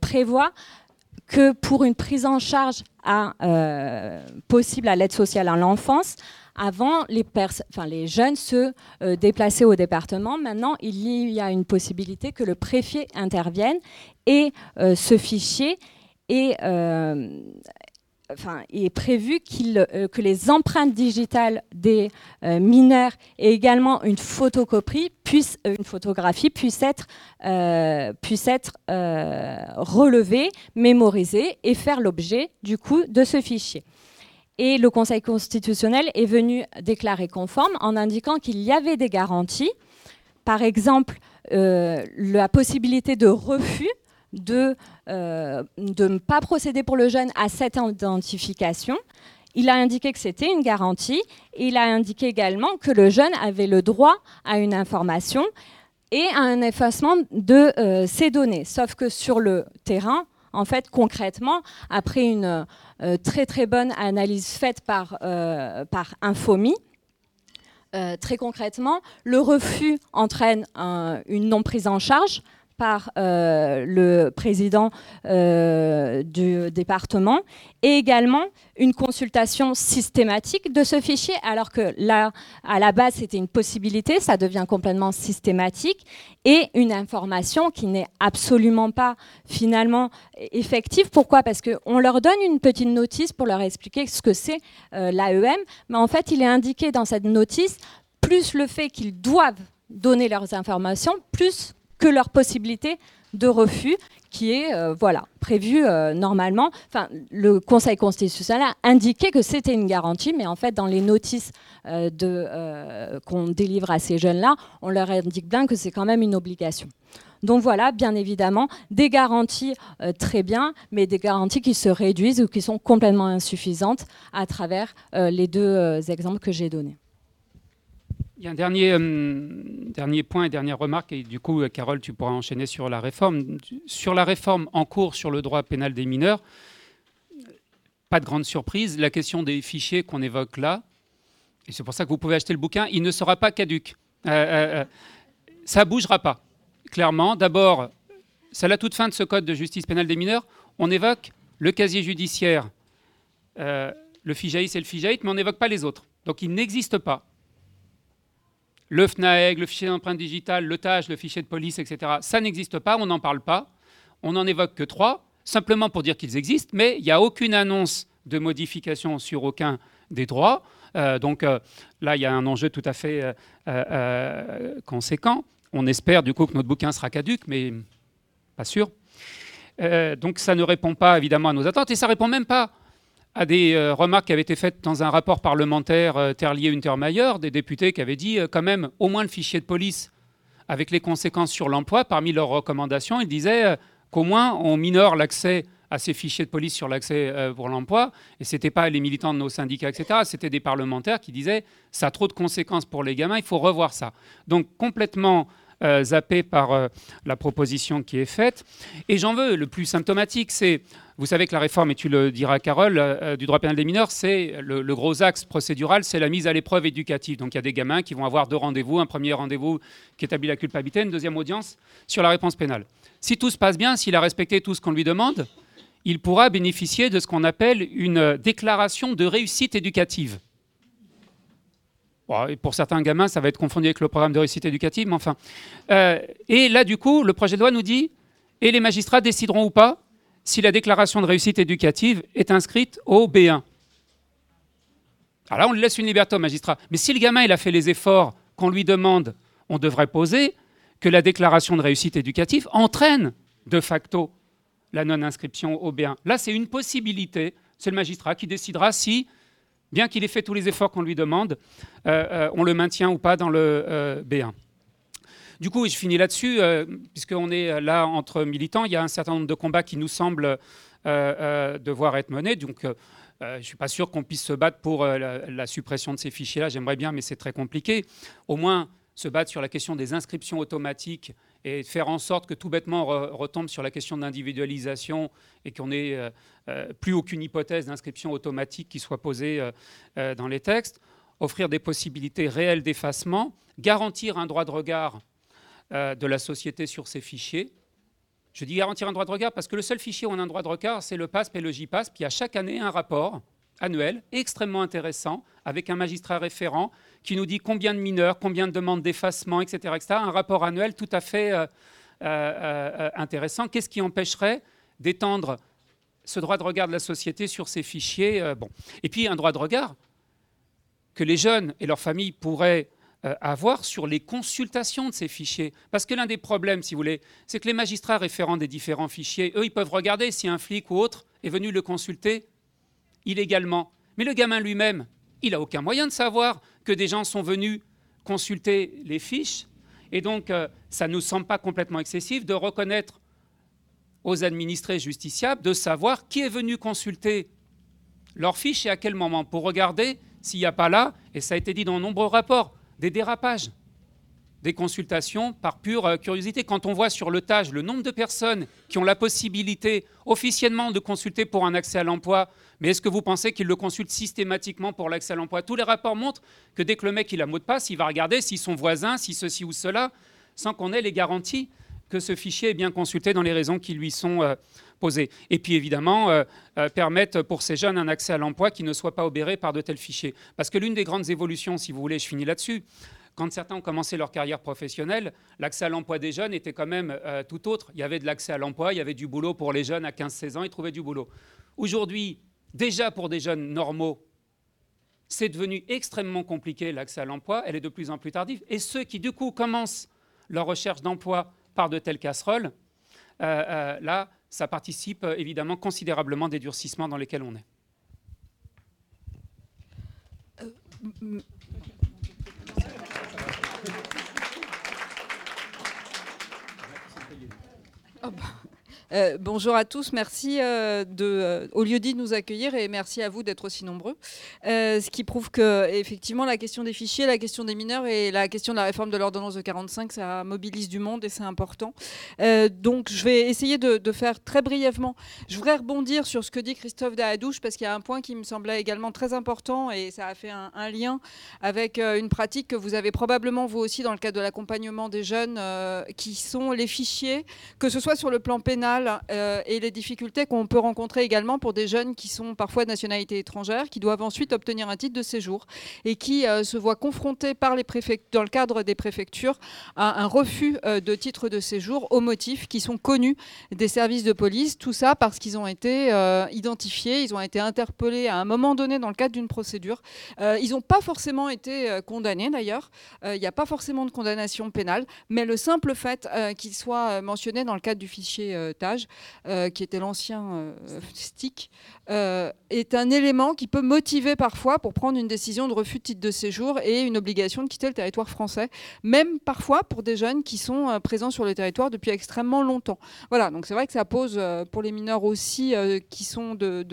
prévoit que pour une prise en charge euh, possible à l'aide sociale à l'enfance, avant, les, jeunes se euh, déplaçaient au département. Maintenant, il y a une possibilité que le préfet intervienne et euh, ce fichier est enfin, il est prévu euh, que les empreintes digitales des euh, mineurs et également une photocopie puisse, euh, une photographie puisse être, puisse être relevée, mémorisée et faire l'objet du coup de ce fichier. Et le Conseil constitutionnel est venu déclarer conforme en indiquant qu'il y avait des garanties, par exemple la possibilité de refus de, euh, de ne pas procéder pour le jeune à cette identification. Il a indiqué que c'était une garantie. il a indiqué également que le jeune avait le droit à une information et à un effacement de euh, ses données. Sauf que sur le terrain, en fait, concrètement, après une euh, très très bonne analyse faite par, par Infomi, très concrètement, le refus entraîne une non prise en charge par euh, le président euh, du département et également une consultation systématique de ce fichier, alors que là, à la base, c'était une possibilité, ça devient complètement systématique, et une information qui n'est absolument pas finalement effective. Pourquoi? Parce qu'on leur donne une petite notice pour leur expliquer ce que c'est euh, l'AEM, mais en fait, il est indiqué dans cette notice, plus le fait qu'ils doivent donner leurs informations, plus que leur possibilité de refus qui est euh, voilà prévu euh, normalement. Enfin, le Conseil constitutionnel a indiqué que c'était une garantie, mais en fait, dans les notices euh, de, qu'on délivre à ces jeunes-là, on leur indique bien que c'est quand même une obligation. Donc voilà, bien évidemment, des garanties très bien, mais des garanties qui se réduisent ou qui sont complètement insuffisantes à travers les deux exemples que j'ai donnés. Il y a un dernier, euh, point et dernière remarque, et du coup, Carole, tu pourras enchaîner sur la réforme. Sur la réforme en cours sur le droit pénal des mineurs, pas de grande surprise, la question des fichiers qu'on évoque là, et c'est pour ça que vous pouvez acheter le bouquin, il ne sera pas caduque. Euh, euh, ça ne bougera pas. Clairement, d'abord, c'est la toute fin de ce code de justice pénale des mineurs, on évoque le casier judiciaire, le FIJAIS et le FIJAIT, mais on n'évoque pas les autres. Donc il n'existe pas le FNAEG, le fichier d'empreinte digitale, le TAGE, le fichier de police, etc. Ça n'existe pas, on n'en parle pas. On n'en évoque que trois, simplement pour dire qu'ils existent, mais il n'y a aucune annonce de modification sur aucun des droits. Euh, donc euh, là, il y a un enjeu tout à fait euh, conséquent. On espère du coup que notre bouquin sera caduque, mais pas sûr. donc ça ne répond pas évidemment à nos attentes et ça ne répond même pas à des remarques qui avaient été faites dans un rapport parlementaire Terlier-Untermayer, des députés qui avaient dit quand même au moins le fichier de police avec les conséquences sur l'emploi, parmi leurs recommandations, ils disaient qu'au moins on minore l'accès à ces fichiers de police sur l'accès euh, pour l'emploi. Et ce n'était pas les militants de nos syndicats, etc. C'était des parlementaires qui disaient ça a trop de conséquences pour les gamins, il faut revoir ça. Donc complètement euh, zappé par euh, la proposition qui est faite. Et j'en veux, le plus symptomatique, c'est, vous savez que la réforme, et tu le diras Carole, du droit pénal des mineurs, c'est le, le, gros axe procédural, c'est la mise à l'épreuve éducative. Donc il y a des gamins qui vont avoir deux rendez-vous, un premier rendez-vous qui établit la culpabilité, une deuxième audience sur la réponse pénale. Si tout se passe bien, s'il a respecté tout ce qu'on lui demande, il pourra bénéficier de ce qu'on appelle une déclaration de réussite éducative. Pour certains gamins, ça va être confondu avec le programme de réussite éducative, mais enfin. Euh, et là, du coup, le projet de loi nous dit, et les magistrats décideront ou pas si la déclaration de réussite éducative est inscrite au B1. Alors là, on laisse une liberté au magistrat. Mais si le gamin il a fait les efforts qu'on lui demande, on devrait poser que la déclaration de réussite éducative entraîne de facto la non-inscription au B1. Là, c'est une possibilité. C'est le magistrat qui décidera si, bien qu'il ait fait tous les efforts qu'on lui demande, euh, euh, on le maintient ou pas dans le euh, B1. Du coup, je finis là-dessus, puisqu'on est là entre militants, il y a un certain nombre de combats qui nous semblent devoir être menés. Donc, je ne suis pas sûr qu'on puisse se battre pour la, la, suppression de ces fichiers-là. J'aimerais bien, mais c'est très compliqué. Au moins, se battre sur la question des inscriptions automatiques et faire en sorte que tout bêtement retombe sur la question d'individualisation et qu'on n'ait euh, euh, plus aucune hypothèse d'inscription automatique qui soit posée euh, dans les textes, offrir des possibilités réelles d'effacement, garantir un droit de regard de la société sur ces fichiers. Je dis garantir un droit de regard parce que le seul fichier où on a un droit de regard, c'est le PASP et le JPASP. Y a chaque année un rapport annuel extrêmement intéressant avec un magistrat référent qui nous dit combien de mineurs, combien de demandes d'effacement, etc.. Un rapport annuel tout à fait euh, euh, euh, intéressant. Qu'est-ce qui empêcherait d'étendre ce droit de regard de la société sur ces fichiers. Et puis un droit de regard que les jeunes et leurs familles pourraient avoir sur les consultations de ces fichiers. Parce que l'un des problèmes, si vous voulez, c'est que les magistrats référents des différents fichiers, eux, ils peuvent regarder si un flic ou autre est venu le consulter illégalement. Mais le gamin lui-même, il n'a aucun moyen de savoir que des gens sont venus consulter les fiches. Et donc, euh, ça ne nous semble pas complètement excessif de reconnaître aux administrés justiciables de savoir qui est venu consulter leurs fiches et à quel moment, pour regarder s'il n'y a pas là, et ça a été dit dans de nombreux rapports, des dérapages, des consultations par pure euh, curiosité. Quand on voit sur le TAGE le nombre de personnes qui ont la possibilité officiellement de consulter pour un accès à l'emploi mais est-ce que vous pensez qu'il le consulte systématiquement pour l'accès à l'emploi? Tous les rapports montrent que dès que le mec il a mot de passe, il va regarder si son voisin, si ceci ou cela, sans qu'on ait les garanties que ce fichier est bien consulté dans les raisons qui lui sont euh, posées. Et puis évidemment, euh, permettre pour ces jeunes un accès à l'emploi qui ne soit pas obéré par de tels fichiers. Parce que l'une des grandes évolutions, si vous voulez, je finis là-dessus, quand certains ont commencé leur carrière professionnelle, l'accès à l'emploi des jeunes était quand même tout autre. Il y avait de l'accès à l'emploi, il y avait du boulot pour les jeunes à 15-16 ans, ils trouvaient du boulot. Aujourd'hui, déjà pour des jeunes normaux, c'est devenu extrêmement compliqué l'accès à l'emploi, elle est de plus en plus tardive. Et ceux qui, du coup, commencent leur recherche d'emploi par de telles casseroles, euh, euh, là, ça participe euh, évidemment considérablement des durcissements dans lesquels on est. Oh bah. Euh, bonjour à tous, merci euh, euh, au lieu dit de nous accueillir et merci à vous d'être aussi nombreux. ce qui prouve que effectivement la question des fichiers, la question des mineurs et la question de la réforme de l'ordonnance de 45, ça mobilise du monde et c'est important. donc je vais essayer de, faire très brièvement. Je voudrais rebondir sur ce que dit Christophe Dahadouche parce qu'il y a un point qui me semblait également très important et ça a fait un, un lien avec une pratique que vous avez probablement vous aussi dans le cadre de l'accompagnement des jeunes qui sont les fichiers, que ce soit sur le plan pénal pénal et les difficultés qu'on peut rencontrer également pour des jeunes qui sont parfois de nationalité étrangère, qui doivent ensuite obtenir un titre de séjour et qui se voient confrontés par les dans le cadre des préfectures à un refus de titre de séjour au motif qui sont connus des services de police. Tout ça parce qu'ils ont été identifiés, ils ont été interpellés à un moment donné dans le cadre d'une procédure. ils n'ont pas forcément été condamnés d'ailleurs. Il n'y a pas forcément de condamnation pénale, mais le simple fait qu'ils soient mentionnés dans le cadre du fichier TAGE, qui était l'ancien STIC, est un élément qui peut motiver parfois pour prendre une décision de refus de titre de séjour et une obligation de quitter le territoire français, même parfois pour des jeunes qui sont présents sur le territoire depuis extrêmement longtemps. Voilà, donc c'est vrai que ça pose pour les mineurs aussi qui sont de,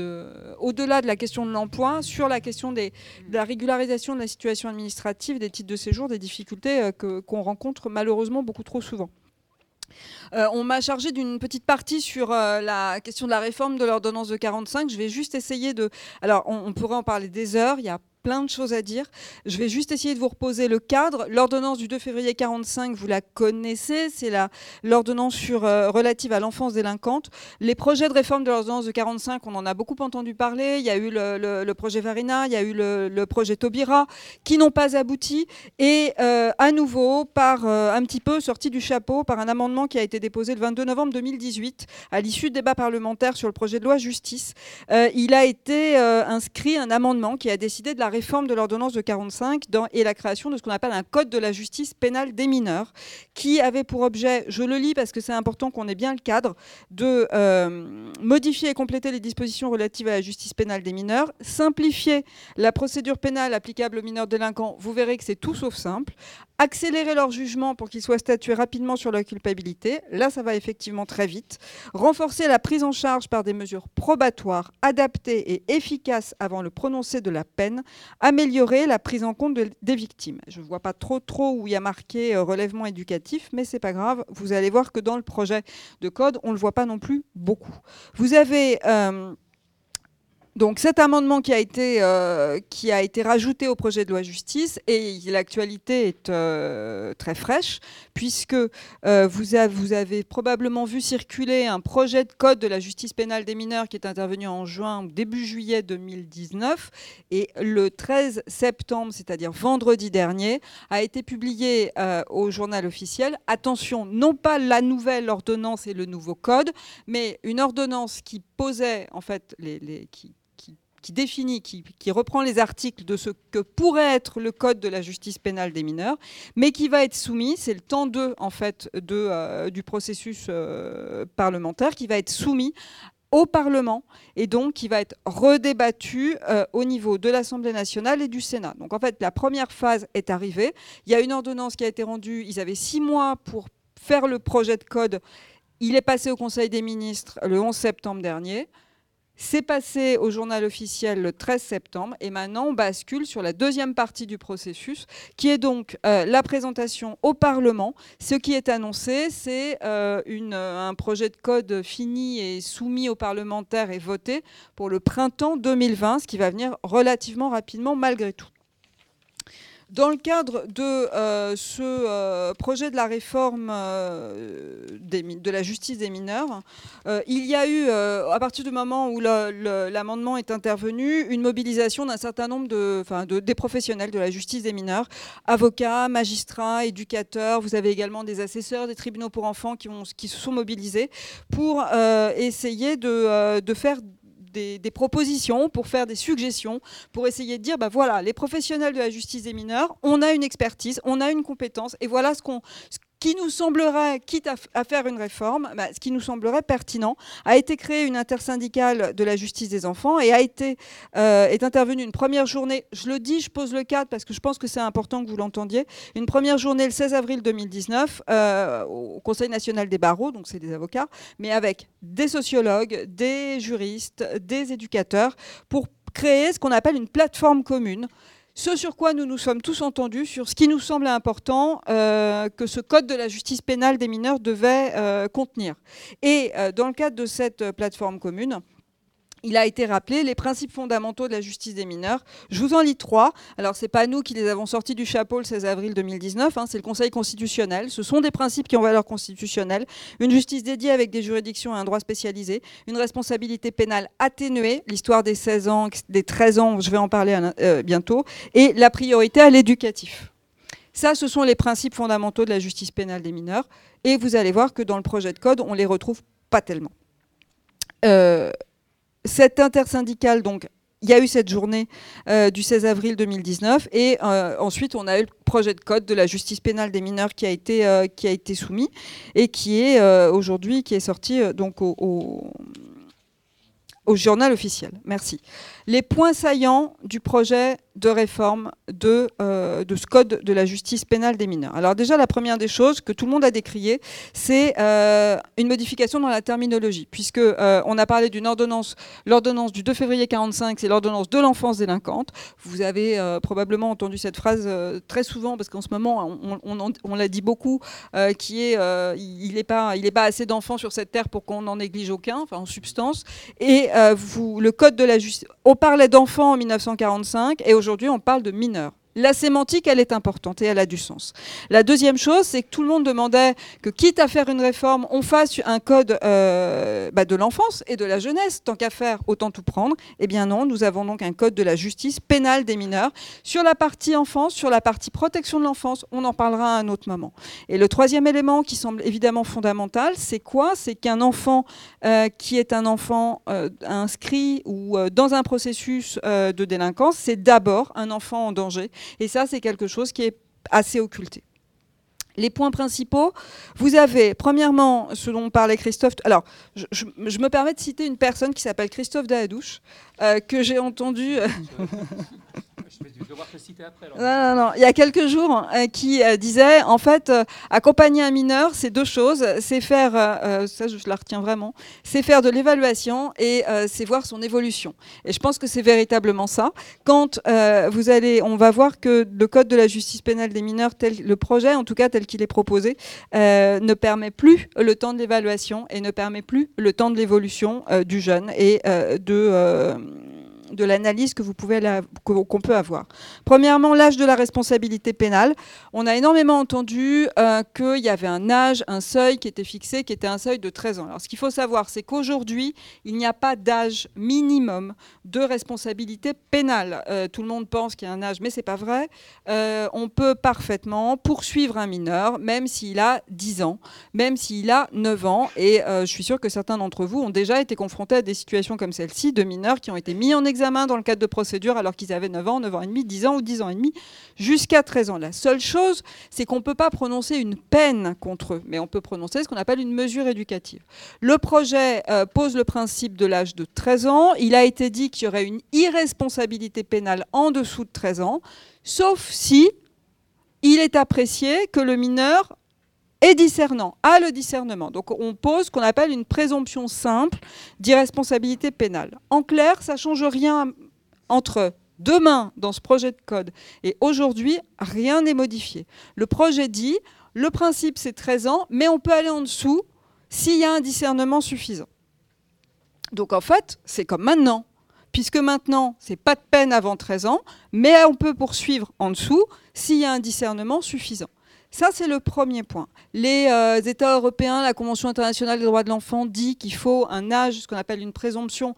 au-delà de la question de l'emploi, sur la question de la régularisation de la situation administrative des titres de séjour, des difficultés qu'on rencontre malheureusement beaucoup trop souvent. Euh, on m'a chargé d'une petite partie sur euh, la question de la réforme de l'ordonnance de 45. Je vais juste essayer de... Alors, on, on pourrait en parler des heures. Il y a plein de choses à dire. Je vais juste essayer de vous reposer le cadre. L'ordonnance du 2 février 45, vous la connaissez, c'est l'ordonnance euh, relative à l'enfance délinquante. Les projets de réforme de l'ordonnance de 45, on en a beaucoup entendu parler. Il y a eu le, projet Varina, il y a eu le, projet Taubira, qui n'ont pas abouti. Et euh, à nouveau, par euh, un petit peu sorti du chapeau, par un amendement qui a été déposé le 22 novembre 2018, à l'issue de débats parlementaires sur le projet de loi justice, il a été inscrit un amendement qui a décidé de la réforme de l'ordonnance de 45 et la création de ce qu'on appelle un code de la justice pénale des mineurs, qui avait pour objet, je le lis parce que c'est important qu'on ait bien le cadre, de euh, modifier et compléter les dispositions relatives à la justice pénale des mineurs, simplifier la procédure pénale applicable aux mineurs délinquants, vous verrez que c'est tout sauf simple, accélérer leur jugement pour qu'ils soient statués rapidement sur leur culpabilité, là ça va effectivement très vite, renforcer la prise en charge par des mesures probatoires, adaptées et efficaces avant le prononcé de la peine, améliorer la prise en compte des victimes. Je ne vois pas trop trop où il y a marqué euh, relèvement éducatif, mais c'est pas grave, vous allez voir que dans le projet de code, on ne le voit pas non plus beaucoup. Vous avez... Euh, donc cet amendement qui a, été, euh, qui a été rajouté au projet de loi justice, et l'actualité est euh, très fraîche, puisque euh, vous, vous, avez probablement vu circuler un projet de code de la justice pénale des mineurs qui est intervenu en juin ou début juillet 2019, et le 13 septembre, c'est-à-dire vendredi dernier, a été publié au journal officiel. Attention, non pas la nouvelle ordonnance et le nouveau code, mais une ordonnance qui posait, en fait, les, les qui, qui définit, qui, reprend les articles de ce que pourrait être le code de la justice pénale des mineurs, mais qui va être soumis, c'est le temps 2 en fait de, euh, du processus euh, parlementaire, qui va être soumis au Parlement et donc qui va être redébattu euh, au niveau de l'Assemblée nationale et du Sénat. Donc en fait, la première phase est arrivée. Il y a une ordonnance qui a été rendue. Ils avaient six mois pour faire le projet de code. Il est passé au Conseil des ministres le 11 septembre dernier. C'est passé au journal officiel le 13 septembre et maintenant on bascule sur la deuxième partie du processus qui est donc euh, la présentation au Parlement. Ce qui est annoncé, c'est euh, un projet de code fini et soumis aux parlementaires et voté pour le printemps 2020, ce qui va venir relativement rapidement malgré tout. Dans le cadre de euh, ce euh, projet de la réforme euh, de la justice des mineurs, il y a eu, à partir du moment où l'amendement est intervenu, une mobilisation d'un certain nombre de, de, des professionnels de la justice des mineurs, avocats, magistrats, éducateurs. Vous avez également des assesseurs des tribunaux pour enfants qui, se sont mobilisés pour essayer de, de faire des, propositions, pour faire des suggestions, pour essayer de dire, bah voilà, les professionnels de la justice des mineurs, on a une expertise, on a une compétence, et voilà ce qu'on qui nous semblerait, quitte à, faire une réforme, bah, ce qui nous semblerait pertinent, a été créé une intersyndicale de la justice des enfants et a été, euh, est intervenue une première journée, je le dis, je pose le cadre parce que je pense que c'est important que vous l'entendiez, une première journée le 16 avril 2019 euh, au Conseil national des barreaux, donc c'est des avocats, mais avec des sociologues, des juristes, des éducateurs, pour créer ce qu'on appelle une plateforme commune ce sur quoi nous nous sommes tous entendus, sur ce qui nous semblait important euh, que ce code de la justice pénale des mineurs devait euh, contenir. Et euh, dans le cadre de cette plateforme commune, il a été rappelé les principes fondamentaux de la justice des mineurs. Je vous en lis trois. Alors, ce n'est pas nous qui les avons sortis du chapeau le 16 avril 2019, hein, c'est le Conseil constitutionnel. Ce sont des principes qui ont valeur constitutionnelle. Une justice dédiée avec des juridictions et un droit spécialisé. Une responsabilité pénale atténuée, l'histoire des 16 ans, des 13 ans, je vais en parler euh, bientôt. Et la priorité à l'éducatif. Ça, ce sont les principes fondamentaux de la justice pénale des mineurs. Et vous allez voir que dans le projet de code, on les retrouve pas tellement. Euh, cette intersyndicale, donc, il y a eu cette journée euh, du 16 avril 2019 et euh, ensuite on a eu le projet de code de la justice pénale des mineurs qui a été, euh, soumis et qui est aujourd'hui qui est sorti donc au journal officiel. Merci. Les points saillants du projet de réforme de, euh, de, ce code de la justice pénale des mineurs. Alors déjà, la première des choses que tout le monde a décrié, c'est euh, une modification dans la terminologie, puisque euh, on a parlé d'une ordonnance, l'ordonnance du 2 février 45, c'est l'ordonnance de l'enfance délinquante. Vous avez probablement entendu cette phrase très souvent, parce qu'en ce moment, on, on, l'a dit beaucoup, qui est il n'est pas, il pas assez d'enfants sur cette terre pour qu'on n'en néglige aucun, en substance. Et vous, le code de la justice, on parlait d'enfants en 1945, et aujourd'hui aujourd'hui, on parle de mineurs. La sémantique, elle est importante et elle a du sens. La deuxième chose, c'est que tout le monde demandait que, quitte à faire une réforme, on fasse un code euh, bah, de l'enfance et de la jeunesse. Tant qu'à faire, autant tout prendre. Eh bien non, nous avons donc un code de la justice pénale des mineurs. Sur la partie enfance, sur la partie protection de l'enfance, on en parlera à un autre moment. Et le troisième élément qui semble évidemment fondamental, c'est quoi? C'est qu'un enfant euh, qui est un enfant euh, inscrit ou dans un processus de délinquance, c'est d'abord un enfant en danger et ça, c'est quelque chose qui est assez occulté. Les points principaux, vous avez premièrement ce dont parlait Christophe. Alors, je, me permets de citer une personne qui s'appelle Christophe Dahadouche, euh, que j'ai entendu. Euh, non, non, non. Il y a quelques jours, euh, qui euh, disait en fait, euh, accompagner un mineur, c'est deux choses. C'est faire, ça je la retiens vraiment, c'est faire de l'évaluation et c'est voir son évolution. Et je pense que c'est véritablement ça. Quand vous allez, on va voir que le code de la justice pénale des mineurs, tel, le projet en tout cas tel qu'il est proposé, ne permet plus le temps de l'évaluation et ne permet plus le temps de l'évolution du jeune et de de l'analyse que vous pouvez qu'on peut avoir. Premièrement, l'âge de la responsabilité pénale. On a énormément entendu euh, qu'il y avait un âge, un seuil qui était fixé, qui était un seuil de 13 ans. Alors, ce qu'il faut savoir, c'est qu'aujourd'hui, il n'y a pas d'âge minimum de responsabilité pénale. Euh, tout le monde pense qu'il y a un âge, mais c'est pas vrai. Euh, on peut parfaitement poursuivre un mineur, même s'il a 10 ans, même s'il a 9 ans. Et je suis sûre que certains d'entre vous ont déjà été confrontés à des situations comme celle-ci, de mineurs qui ont été mis en examen dans le cadre de procédure alors qu'ils avaient 9 ans, 9 ans et demi, 10 ans ou 10 ans et demi, jusqu'à 13 ans. La seule chose, c'est qu'on ne peut pas prononcer une peine contre eux, mais on peut prononcer ce qu'on appelle une mesure éducative. Le projet euh, pose le principe de l'âge de 13 ans. Il a été dit qu'il y aurait une irresponsabilité pénale en dessous de 13 ans, sauf si il est apprécié que le mineur et discernant, a le discernement. Donc on pose ce qu'on appelle une présomption simple d'irresponsabilité pénale. En clair, ça ne change rien entre demain dans ce projet de code et aujourd'hui, rien n'est modifié. Le projet dit, le principe c'est 13 ans, mais on peut aller en dessous s'il y a un discernement suffisant. Donc en fait, c'est comme maintenant, puisque maintenant, c'est pas de peine avant 13 ans, mais on peut poursuivre en dessous s'il y a un discernement suffisant. Ça, c'est le premier point. Les euh, États européens, la Convention internationale des droits de l'enfant dit qu'il faut un âge, ce qu'on appelle une présomption,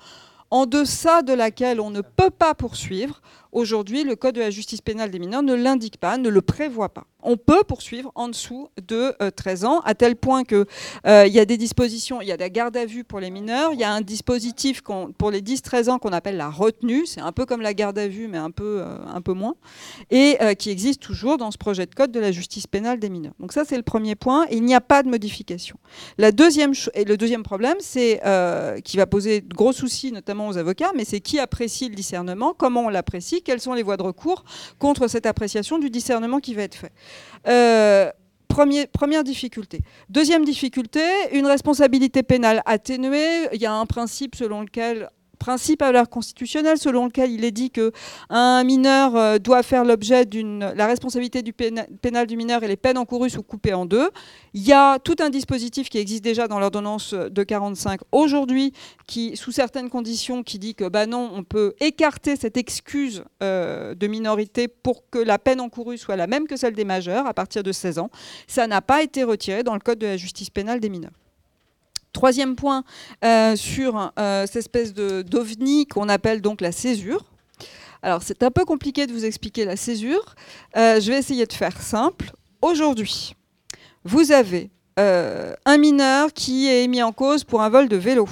en deçà de laquelle on ne peut pas poursuivre. Aujourd'hui, le Code de la justice pénale des mineurs ne l'indique pas, ne le prévoit pas on peut poursuivre en dessous de 13 euh, ans, à tel point qu'il euh, y a des dispositions, il y a la garde à vue pour les mineurs, il y a un dispositif pour les 10-13 ans qu'on appelle la retenue, c'est un peu comme la garde à vue, mais un peu, euh, un peu moins, et qui existe toujours dans ce projet de code de la justice pénale des mineurs. Donc ça, c'est le premier point, il n'y a pas de modification. La deuxième le deuxième problème, c'est qui va poser de gros soucis, notamment aux avocats, mais c'est qui apprécie le discernement, comment on l'apprécie, quelles sont les voies de recours contre cette appréciation du discernement qui va être fait. Euh, première difficulté. Deuxième difficulté, une responsabilité pénale atténuée. Il y a un principe selon lequel principe à valeur constitutionnelle selon lequel il est dit que un mineur euh, doit faire l'objet d'une la responsabilité du pénal du mineur et les peines encourues sont coupées en deux. Il y a tout un dispositif qui existe déjà dans l'ordonnance de 45 aujourd'hui, qui sous certaines conditions, qui dit que bah non, on peut écarter cette excuse euh, de minorité pour que la peine encourue soit la même que celle des majeurs à partir de 16 ans. Ça n'a pas été retiré dans le code de la justice pénale des mineurs. Troisième point euh, sur euh, cette espèce d'ovni qu'on appelle donc la césure. Alors c'est un peu compliqué de vous expliquer la césure. Euh, je vais essayer de faire simple. Aujourd'hui, vous avez un mineur qui est mis en cause pour un vol de vélo.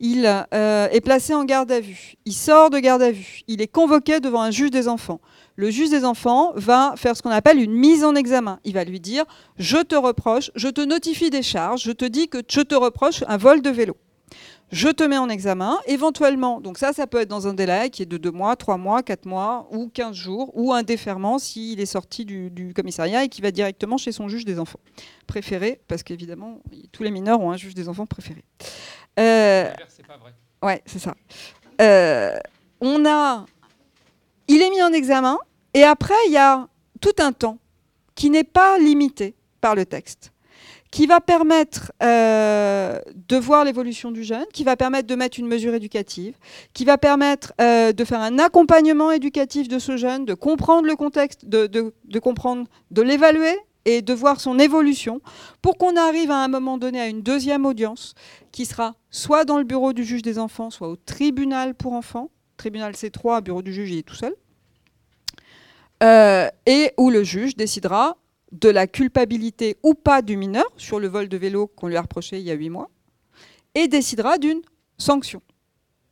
Il est placé en garde à vue. Il sort de garde à vue. Il est convoqué devant un juge des enfants le juge des enfants va faire ce qu'on appelle une mise en examen. Il va lui dire Je te reproche, je te notifie des charges, je te dis que je te reproche un vol de vélo. Je te mets en examen, éventuellement, donc ça, ça peut être dans un délai qui est de 2 mois, 3 mois, 4 mois ou 15 jours, ou un déferment s'il est sorti du, commissariat et qui va directement chez son juge des enfants préféré, parce qu'évidemment, tous les mineurs ont un juge des enfants préféré. Euh, c'est pas vrai. Ouais, c'est ça. Euh, on a il est mis en examen et après, il y a tout un temps qui n'est pas limité par le texte, qui va permettre euh, de voir l'évolution du jeune, qui va permettre de mettre une mesure éducative, qui va permettre euh, de faire un accompagnement éducatif de ce jeune, de comprendre le contexte, de, de comprendre, de l'évaluer et de voir son évolution pour qu'on arrive à un moment donné à une deuxième audience qui sera soit dans le bureau du juge des enfants, soit au tribunal pour enfants, tribunal C3, bureau du juge, il est tout seul. Euh, et où le juge décidera de la culpabilité ou pas du mineur sur le vol de vélo qu'on lui a reproché il y a huit mois, et décidera d'une sanction.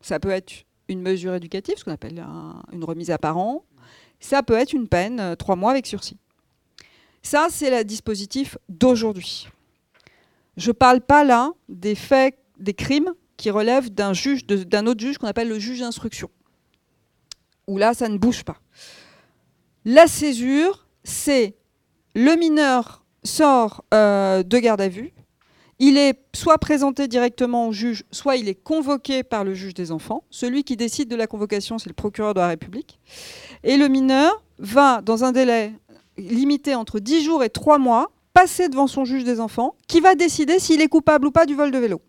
Ça peut être une mesure éducative, ce qu'on appelle une remise à parents. Ça peut être une peine, euh, trois mois avec sursis. Ça, c'est le dispositif d'aujourd'hui. Je ne parle pas là des faits, des crimes qui relèvent d'un juge, d'un autre juge qu'on appelle le juge d'instruction. Où là, ça ne bouge pas. La césure, c'est le mineur sort euh, de garde à vue, il est soit présenté directement au juge, soit il est convoqué par le juge des enfants. Celui qui décide de la convocation, c'est le procureur de la République. Et le mineur va, dans un délai limité entre 10 jours et 3 mois, passer devant son juge des enfants, qui va décider s'il est coupable ou pas du vol de vélo.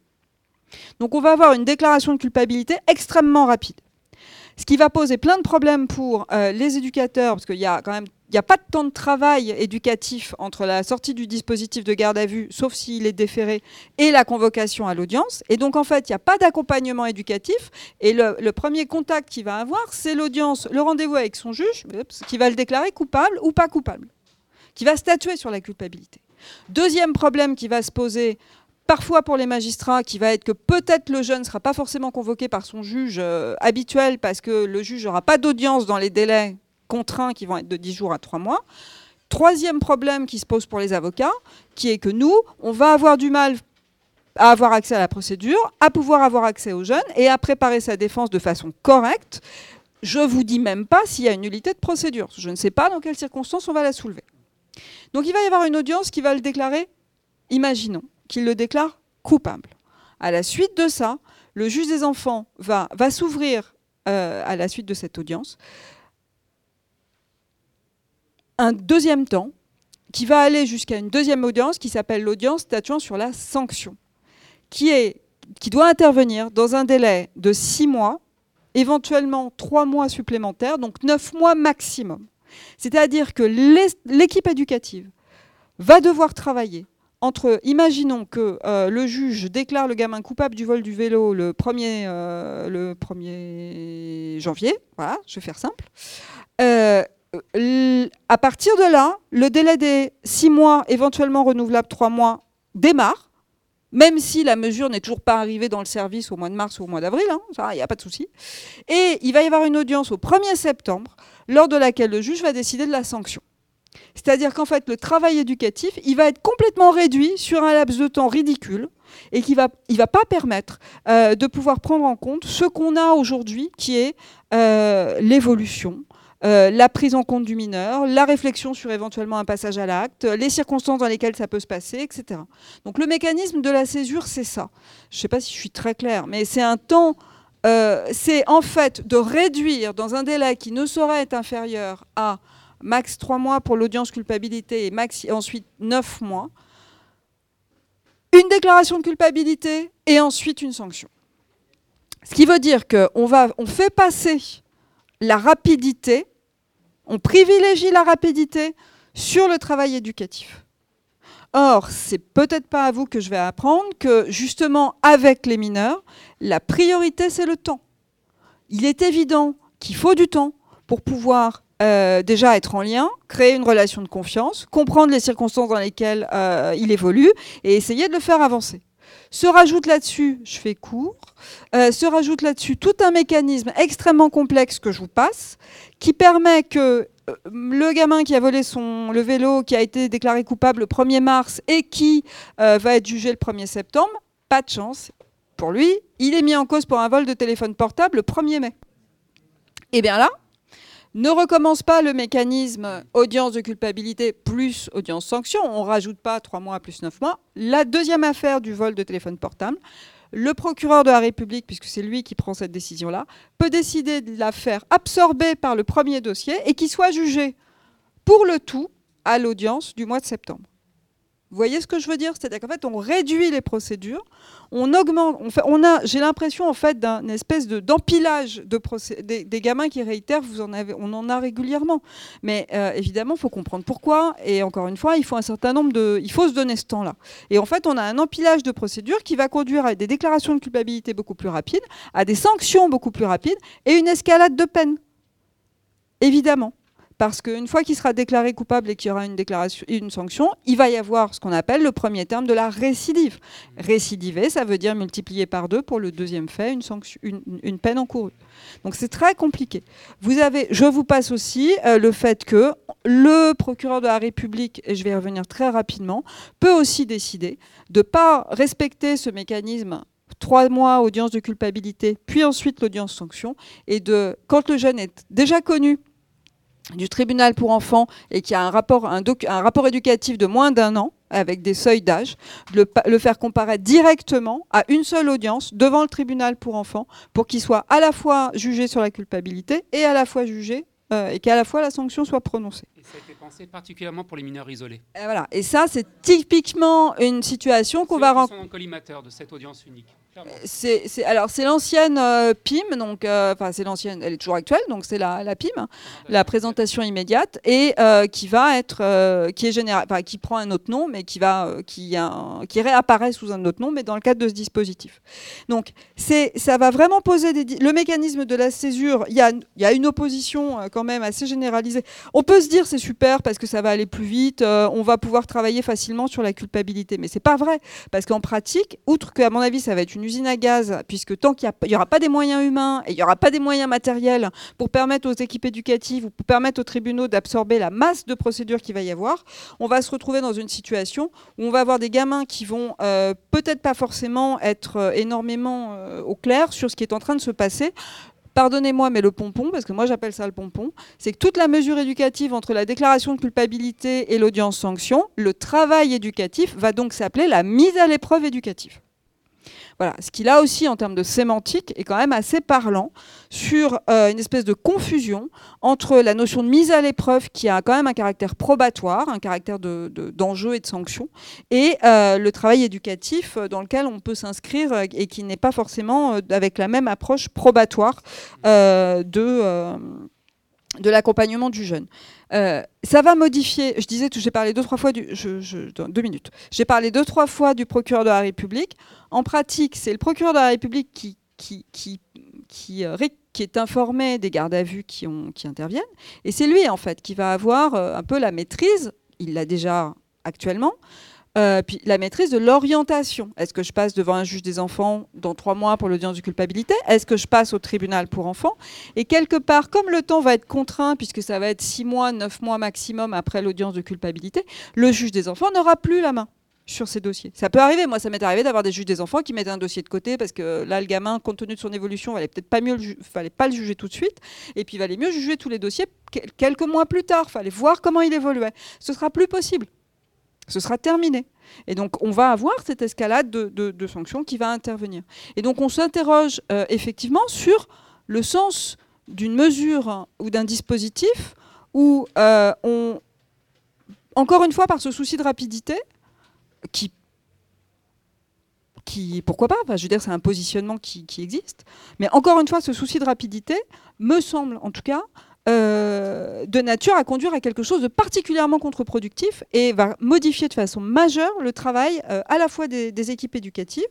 Donc on va avoir une déclaration de culpabilité extrêmement rapide. Ce qui va poser plein de problèmes pour euh, les éducateurs, parce qu'il y a quand même n'y a pas de temps de travail éducatif entre la sortie du dispositif de garde à vue, sauf s'il est déféré, et la convocation à l'audience. Et donc, en fait, il n'y a pas d'accompagnement éducatif. Et le, premier contact qu'il va avoir, c'est l'audience, le rendez-vous avec son juge, qui va le déclarer coupable ou pas coupable, qui va statuer sur la culpabilité. Deuxième problème qui va se poser parfois pour les magistrats, qui va être que peut-être le jeune ne sera pas forcément convoqué par son juge euh, habituel parce que le juge n'aura pas d'audience dans les délais contraints qui vont être de 10 jours à 3 mois. Troisième problème qui se pose pour les avocats, qui est que nous, on va avoir du mal à avoir accès à la procédure, à pouvoir avoir accès aux jeunes et à préparer sa défense de façon correcte. Je vous dis même pas s'il y a une nullité de procédure. Je ne sais pas dans quelles circonstances on va la soulever. Donc il va y avoir une audience qui va le déclarer, imaginons, qu'il le déclare coupable. À la suite de ça, le juge des enfants va, s'ouvrir euh, à la suite de cette audience un deuxième temps qui va aller jusqu'à une deuxième audience qui s'appelle l'audience statuant sur la sanction, qui doit intervenir dans un délai de six mois, éventuellement trois mois supplémentaires, donc neuf mois maximum. C'est-à-dire que l'équipe éducative va devoir travailler entre, imaginons que euh, le juge déclare le gamin coupable du vol du vélo le 1er, euh, le 1er janvier, voilà, je vais faire simple. Euh, à partir de là, le délai des six mois, éventuellement renouvelable trois mois, démarre, même si la mesure n'est toujours pas arrivée dans le service au mois de mars ou au mois d'avril, hein, il n'y a pas de souci. Et il va y avoir une audience au 1er septembre, lors de laquelle le juge va décider de la sanction. C'est-à-dire qu'en fait, le travail éducatif, il va être complètement réduit sur un laps de temps ridicule et qui va, il va pas permettre euh, de pouvoir prendre en compte ce qu'on a aujourd'hui, qui est euh, l'évolution, euh, la prise en compte du mineur, la réflexion sur éventuellement un passage à l'acte, les circonstances dans lesquelles ça peut se passer, etc. Donc le mécanisme de la césure, c'est ça. Je ne sais pas si je suis très claire, mais c'est un temps c'est en fait de réduire dans un délai qui ne saurait être inférieur à max 3 mois pour l'audience culpabilité et max ensuite 9 mois, une déclaration de culpabilité et ensuite une sanction. Ce qui veut dire qu'on on fait passer la rapidité, on privilégie la rapidité sur le travail éducatif. Or, c'est peut-être pas à vous que je vais apprendre que justement avec les mineurs, la priorité c'est le temps. Il est évident qu'il faut du temps pour pouvoir euh, déjà être en lien, créer une relation de confiance, comprendre les circonstances dans lesquelles euh, il évolue et essayer de le faire avancer. Se rajoute là-dessus, je fais court, euh, se rajoute là-dessus tout un mécanisme extrêmement complexe que je vous passe, qui permet que le gamin qui a volé son, le vélo, qui a été déclaré coupable le 1er mars et qui va être jugé le 1er septembre, pas de chance. Pour lui, il est mis en cause pour un vol de téléphone portable le 1er mai. Et eh bien là, ne recommence pas le mécanisme audience de culpabilité plus audience sanction. On ne rajoute pas 3 mois plus 9 mois. La deuxième affaire du vol de téléphone portable, le procureur de la République, puisque c'est lui qui prend cette décision-là, peut décider de la faire absorber par le premier dossier et qu'il soit jugé pour le tout à l'audience du mois de septembre. Vous voyez ce que je veux dire? C'est-à-dire qu'en fait, on réduit les procédures, on augmente, on, a, j'ai l'impression en fait d'un espèce de d'empilage de des, des, gamins qui réitèrent. Vous en avez, on en a régulièrement, mais euh, évidemment, il faut comprendre pourquoi. Et encore une fois, il faut un certain nombre de, il faut se donner ce temps-là. Et en fait, on a un empilage de procédures qui va conduire à des déclarations de culpabilité beaucoup plus rapides, à des sanctions beaucoup plus rapides et une escalade de peine. Évidemment parce qu'une fois qu'il sera déclaré coupable et qu'il y aura une, déclaration, une sanction, il va y avoir ce qu'on appelle le premier terme de la récidive. Récidiver, ça veut dire multiplier par deux pour le deuxième fait une, peine encourue. Donc c'est très compliqué. Vous avez, je vous passe aussi euh, le fait que le procureur de la République, et je vais y revenir très rapidement, peut aussi décider de ne pas respecter ce mécanisme trois mois audience de culpabilité, puis ensuite l'audience sanction, et de, quand le jeune est déjà connu du tribunal pour enfants et qui a un rapport, un, rapport éducatif de moins d'un an, avec des seuils d'âge, le, le, faire comparaître directement à une seule audience devant le tribunal pour enfants pour qu'il soit à la fois jugé sur la culpabilité et à la fois jugé euh, et qu'à la fois la sanction soit prononcée. Ça a été pensé particulièrement pour les mineurs isolés. Et voilà. Et ça, c'est typiquement une situation qu'on va rencontrer. collimateur de cette audience unique. C'est, alors c'est l'ancienne euh, PIM, donc euh, enfin c'est l'ancienne, elle est toujours actuelle, donc c'est la, la, PIM, la présentation immédiate, et euh, qui va être, qui est général, qui prend un autre nom, mais qui va, qui, qui réapparaît sous un autre nom, mais dans le cadre de ce dispositif. Donc c'est, ça va vraiment poser des, le mécanisme de la césure. Il y a, y a une opposition quand même assez généralisée. On peut se dire c'est super parce que ça va aller plus vite, on va pouvoir travailler facilement sur la culpabilité, mais c'est pas vrai parce qu'en pratique, outre qu'à mon avis ça va être une usine à gaz, puisque tant qu'il n'y aura pas des moyens humains et il n'y aura pas des moyens matériels pour permettre aux équipes éducatives ou pour permettre aux tribunaux d'absorber la masse de procédures qu'il va y avoir, on va se retrouver dans une situation où on va avoir des gamins qui vont euh, peut-être pas forcément être euh, énormément euh, au clair sur ce qui est en train de se passer pardonnez-moi, mais le pompon, parce que moi j'appelle ça le pompon, c'est que toute la mesure éducative entre la déclaration de culpabilité et l'audience sanction, le travail éducatif va donc s'appeler la mise à l'épreuve éducative. Ce qui là aussi, en termes de sémantique, est quand même assez parlant sur euh, une espèce de confusion entre la notion de mise à l'épreuve, qui a quand même un caractère probatoire, un caractère d'enjeu de, et de sanction, et euh, le travail éducatif euh, dans lequel on peut s'inscrire et qui n'est pas forcément avec la même approche probatoire de l'accompagnement du jeune. Euh, ça va modifier, je disais, j'ai parlé deux, trois fois du, deux minutes, j'ai parlé deux, trois fois du procureur de la République. En pratique, c'est le procureur de la République qui, qui, qui, qui, euh, qui est informé des gardes à vue qui, ont, qui interviennent, et c'est lui, en fait, qui va avoir euh, un peu la maîtrise, il l'a déjà actuellement, euh, puis la maîtrise de l'orientation. Est-ce que je passe devant un juge des enfants dans trois mois pour l'audience de culpabilité? Est-ce que je passe au tribunal pour enfants? Et quelque part, comme le temps va être contraint, puisque ça va être six mois, neuf mois maximum après l'audience de culpabilité, le juge des enfants n'aura plus la main sur ces dossiers. Ça peut arriver, moi ça m'est arrivé d'avoir des juges des enfants qui mettaient un dossier de côté parce que là le gamin, compte tenu de son évolution, il peut-être pas mieux, fallait pas le juger tout de suite, et puis il valait mieux juger tous les dossiers quelques mois plus tard, fallait voir comment il évoluait. Ce sera plus possible ce sera terminé. Et donc, on va avoir cette escalade de, sanctions qui va intervenir. Et donc, on s'interroge euh, effectivement sur le sens d'une mesure ou d'un dispositif où euh, on, encore une fois, par ce souci de rapidité, qui, pourquoi pas, je veux dire, c'est un positionnement qui, existe, mais encore une fois, ce souci de rapidité me semble, en tout cas, euh, de nature à conduire à quelque chose de particulièrement contre-productif et va modifier de façon majeure le travail euh, à la fois des équipes éducatives,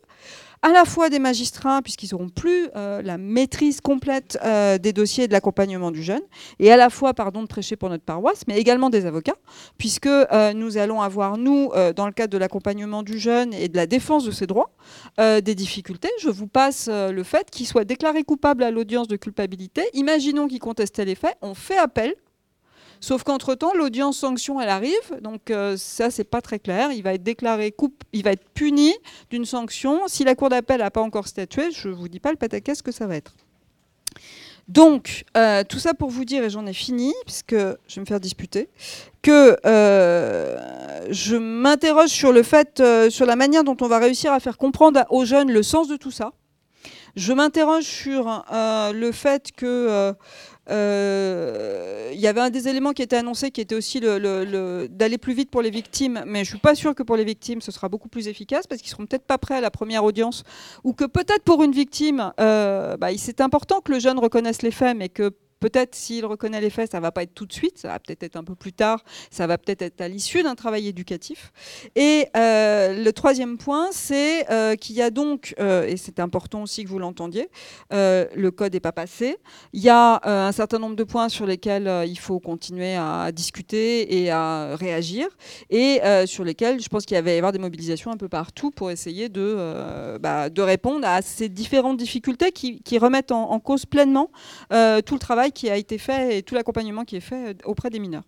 à la fois des magistrats, puisqu'ils n'auront plus euh, la maîtrise complète euh, des dossiers et de l'accompagnement du jeune, et à la fois, pardon de prêcher pour notre paroisse, mais également des avocats, puisque euh, nous allons avoir, nous, dans le cadre de l'accompagnement du jeune et de la défense de ses droits, des difficultés. Je vous passe le fait qu'il soit déclaré coupable à l'audience de culpabilité. Imaginons qu'il contestait les faits, on fait appel Sauf qu'entre-temps, l'audience sanction, elle arrive. Donc euh, ça, c'est pas très clair. Il va être déclaré coupe, il va être puni d'une sanction. Si la Cour d'appel n'a pas encore statué, je ne vous dis pas le pataquès que ça va être. Donc, euh, tout ça pour vous dire, et j'en ai fini, puisque je vais me faire disputer, que euh, je m'interroge sur le fait, sur la manière dont on va réussir à faire comprendre aux jeunes le sens de tout ça. Je m'interroge sur le fait que euh, il y avait un des éléments qui était annoncé qui était aussi le, d'aller plus vite pour les victimes, mais je suis pas sûre que pour les victimes ce sera beaucoup plus efficace parce qu'ils seront peut-être pas prêts à la première audience ou que peut-être pour une victime, euh, bah, c'est important que le jeune reconnaisse les faits, mais que Peut-être s'il reconnaît les faits, ça va pas être tout de suite, ça va peut-être être un peu plus tard, ça va peut-être être à l'issue d'un travail éducatif. Et euh, le troisième point, c'est euh, qu'il y a donc, euh, et c'est important aussi que vous l'entendiez, le code n'est pas passé. Il y a un certain nombre de points sur lesquels il faut continuer à discuter et à réagir, et sur lesquels je pense qu'il va y avoir des mobilisations un peu partout pour essayer de, bah, de répondre à ces différentes difficultés qui, remettent en cause pleinement tout le travail qui a été fait et tout l'accompagnement qui est fait euh, auprès des mineurs.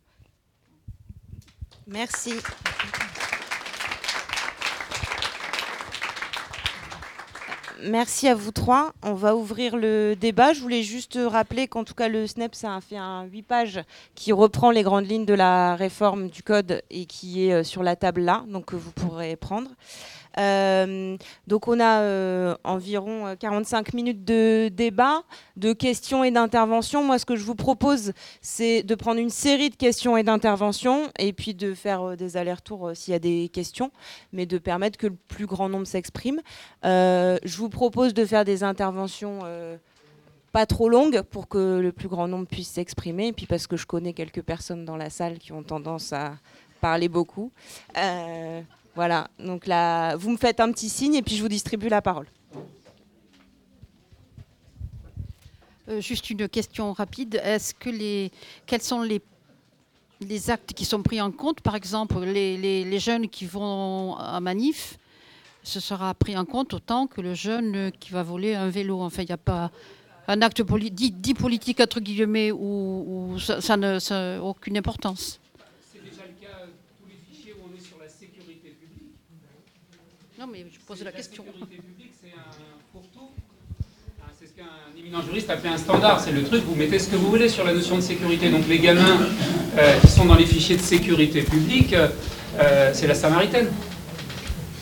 Merci. Merci à vous trois. On va ouvrir le débat. Je voulais juste rappeler qu'en tout cas, le SNEP, a fait un 8 pages qui reprend les grandes lignes de la réforme du code et qui est euh, sur la table là, donc que vous pourrez prendre. Euh, donc on a euh, environ 45 euh, minutes de débat, de questions et d'interventions. Moi, ce que je vous propose, c'est de prendre une série de questions et d'interventions et puis de faire des allers-retours s'il y a des questions, mais de permettre que le plus grand nombre s'exprime. je vous propose de faire des interventions pas trop longues pour que le plus grand nombre puisse s'exprimer, et puis parce que je connais quelques personnes dans la salle qui ont tendance à parler beaucoup. Voilà, donc là, vous me faites un petit signe et puis je vous distribue la parole. Euh, juste une question rapide. Quels sont les, les actes qui sont pris en compte? Par exemple, les, jeunes qui vont à manif, ce sera pris en compte autant que le jeune qui va voler un vélo. Enfin, il n'y a pas un acte dit, politique, entre guillemets, où, ça n'a aucune importance. Non, mais je pose la, question. sécurité publique, c'est un fourre-tout. Ah, c'est ce qu'un éminent juriste appelait un standard. C'est le truc, vous mettez ce que vous voulez sur la notion de sécurité. Donc les gamins euh, qui sont dans les fichiers de sécurité publique, euh, c'est la Samaritaine.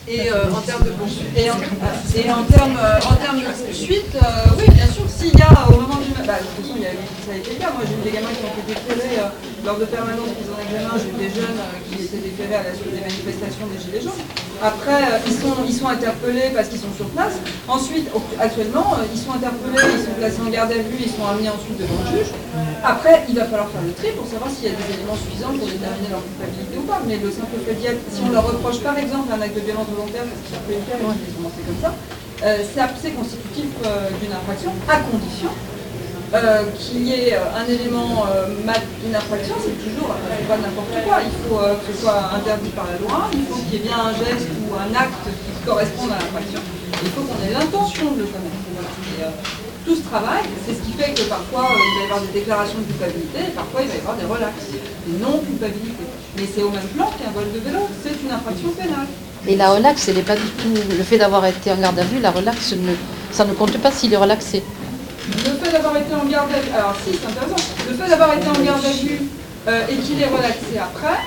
Et euh, en termes de poursuite, et en, termes, en termes de poursuite, oui, bien sûr, s'il y a au moment du. Bah, de toute façon, il y a, ça a été le cas. Moi, j'ai eu des gamins qui ont été déférés lors de permanence qu'ils ont examen. J'ai eu des jeunes qui étaient déférés à la suite des manifestations des Gilets jaunes. Après, euh, ils, sont, ils sont interpellés parce qu'ils sont sur place. Ensuite, actuellement, euh, ils sont interpellés, ils sont placés en garde à vue, ils sont amenés ensuite devant le juge. Après, il va falloir faire le tri pour savoir s'il y a des éléments suffisants pour déterminer leur culpabilité ou pas. Mais le simple fait si on leur reproche par exemple un acte de violence volontaire, parce ont commencé comme ça, euh, constitutif d'une infraction, à condition euh, qu'il y ait euh, un élément euh, d'une infraction, c'est toujours pas n'importe quoi. Il faut que ce soit interdit par la loi, il faut qu'il y ait bien un geste ou un acte qui corresponde à l'infraction. Il faut qu'on ait l'intention de le commettre. tout ce travail, c'est ce qui fait que parfois il va y avoir des déclarations de culpabilité et parfois il va y avoir des relax, des non-culpabilités. Mais c'est au même plan qu'un vol de vélo, c'est une infraction pénale. Et la relax, elle n'est pas du tout. Le fait d'avoir été en garde à vue, la relax, ça ne compte pas s'il est relaxé. Le fait d'avoir été en garde à vue, alors si, c'est intéressant, le fait d'avoir été en garde à vue euh, et qu'il est relaxé après,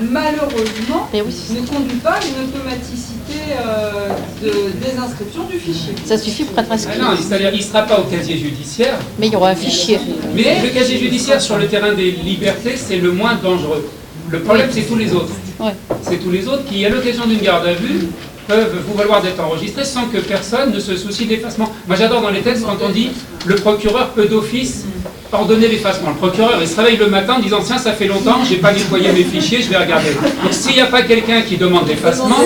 malheureusement, oui. ne conduit pas à une automaticité euh, de désinscription du fichier. Ça suffit pour être Ah inscrit. non, c'est-à-dire il ne sera pas au casier judiciaire, Mais il y aura un fichier. mais le casier judiciaire sur le terrain des libertés, c'est le moins dangereux. Le problème, c'est tous les autres. Ouais. C'est tous les autres qui, à l'occasion d'une garde à vue, peuvent vous valoir d'être enregistrés sans que personne ne se soucie d'effacement. Moi, j'adore dans les textes quand on dit le procureur peut d'office ordonner l'effacement. Le procureur, il se réveille le matin en disant Tiens, ça fait longtemps, j'ai pas nettoyé mes fichiers, je vais regarder. Donc, s'il n'y a pas quelqu'un qui demande l'effacement,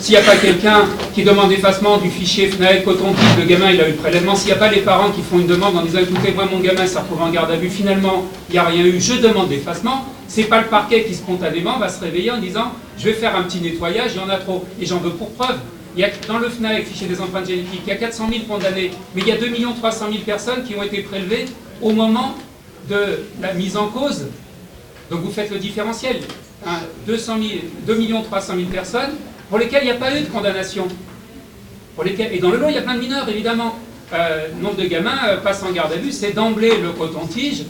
s'il n'y a pas quelqu'un qui demande l'effacement du fichier FNAEL, coton-tige, le gamin, il a eu le prélèvement, s'il n'y a pas les parents qui font une demande en disant Écoutez, moi, mon gamin s'est retrouvé en garde à vue, finalement, il n'y a rien eu, je demande l'effacement, c'est pas le parquet qui spontanément va se réveiller en disant Je vais faire un petit nettoyage, il y en a trop. Et j'en veux pour preuve. Il y a, dans le FNAEC, fichier des empreintes génétiques, il y a 400 000 condamnés, mais il y a 2 300 000 personnes qui ont été prélevées au moment de la mise en cause. Donc vous faites le différentiel. Hein, 200 000, 2 300 000 personnes pour lesquelles il n'y a pas eu de condamnation. Pour lesquelles, et dans le lot, il y a plein de mineurs, évidemment. Euh, nombre de gamins euh, passent en garde à vue, c'est d'emblée le coton-tige.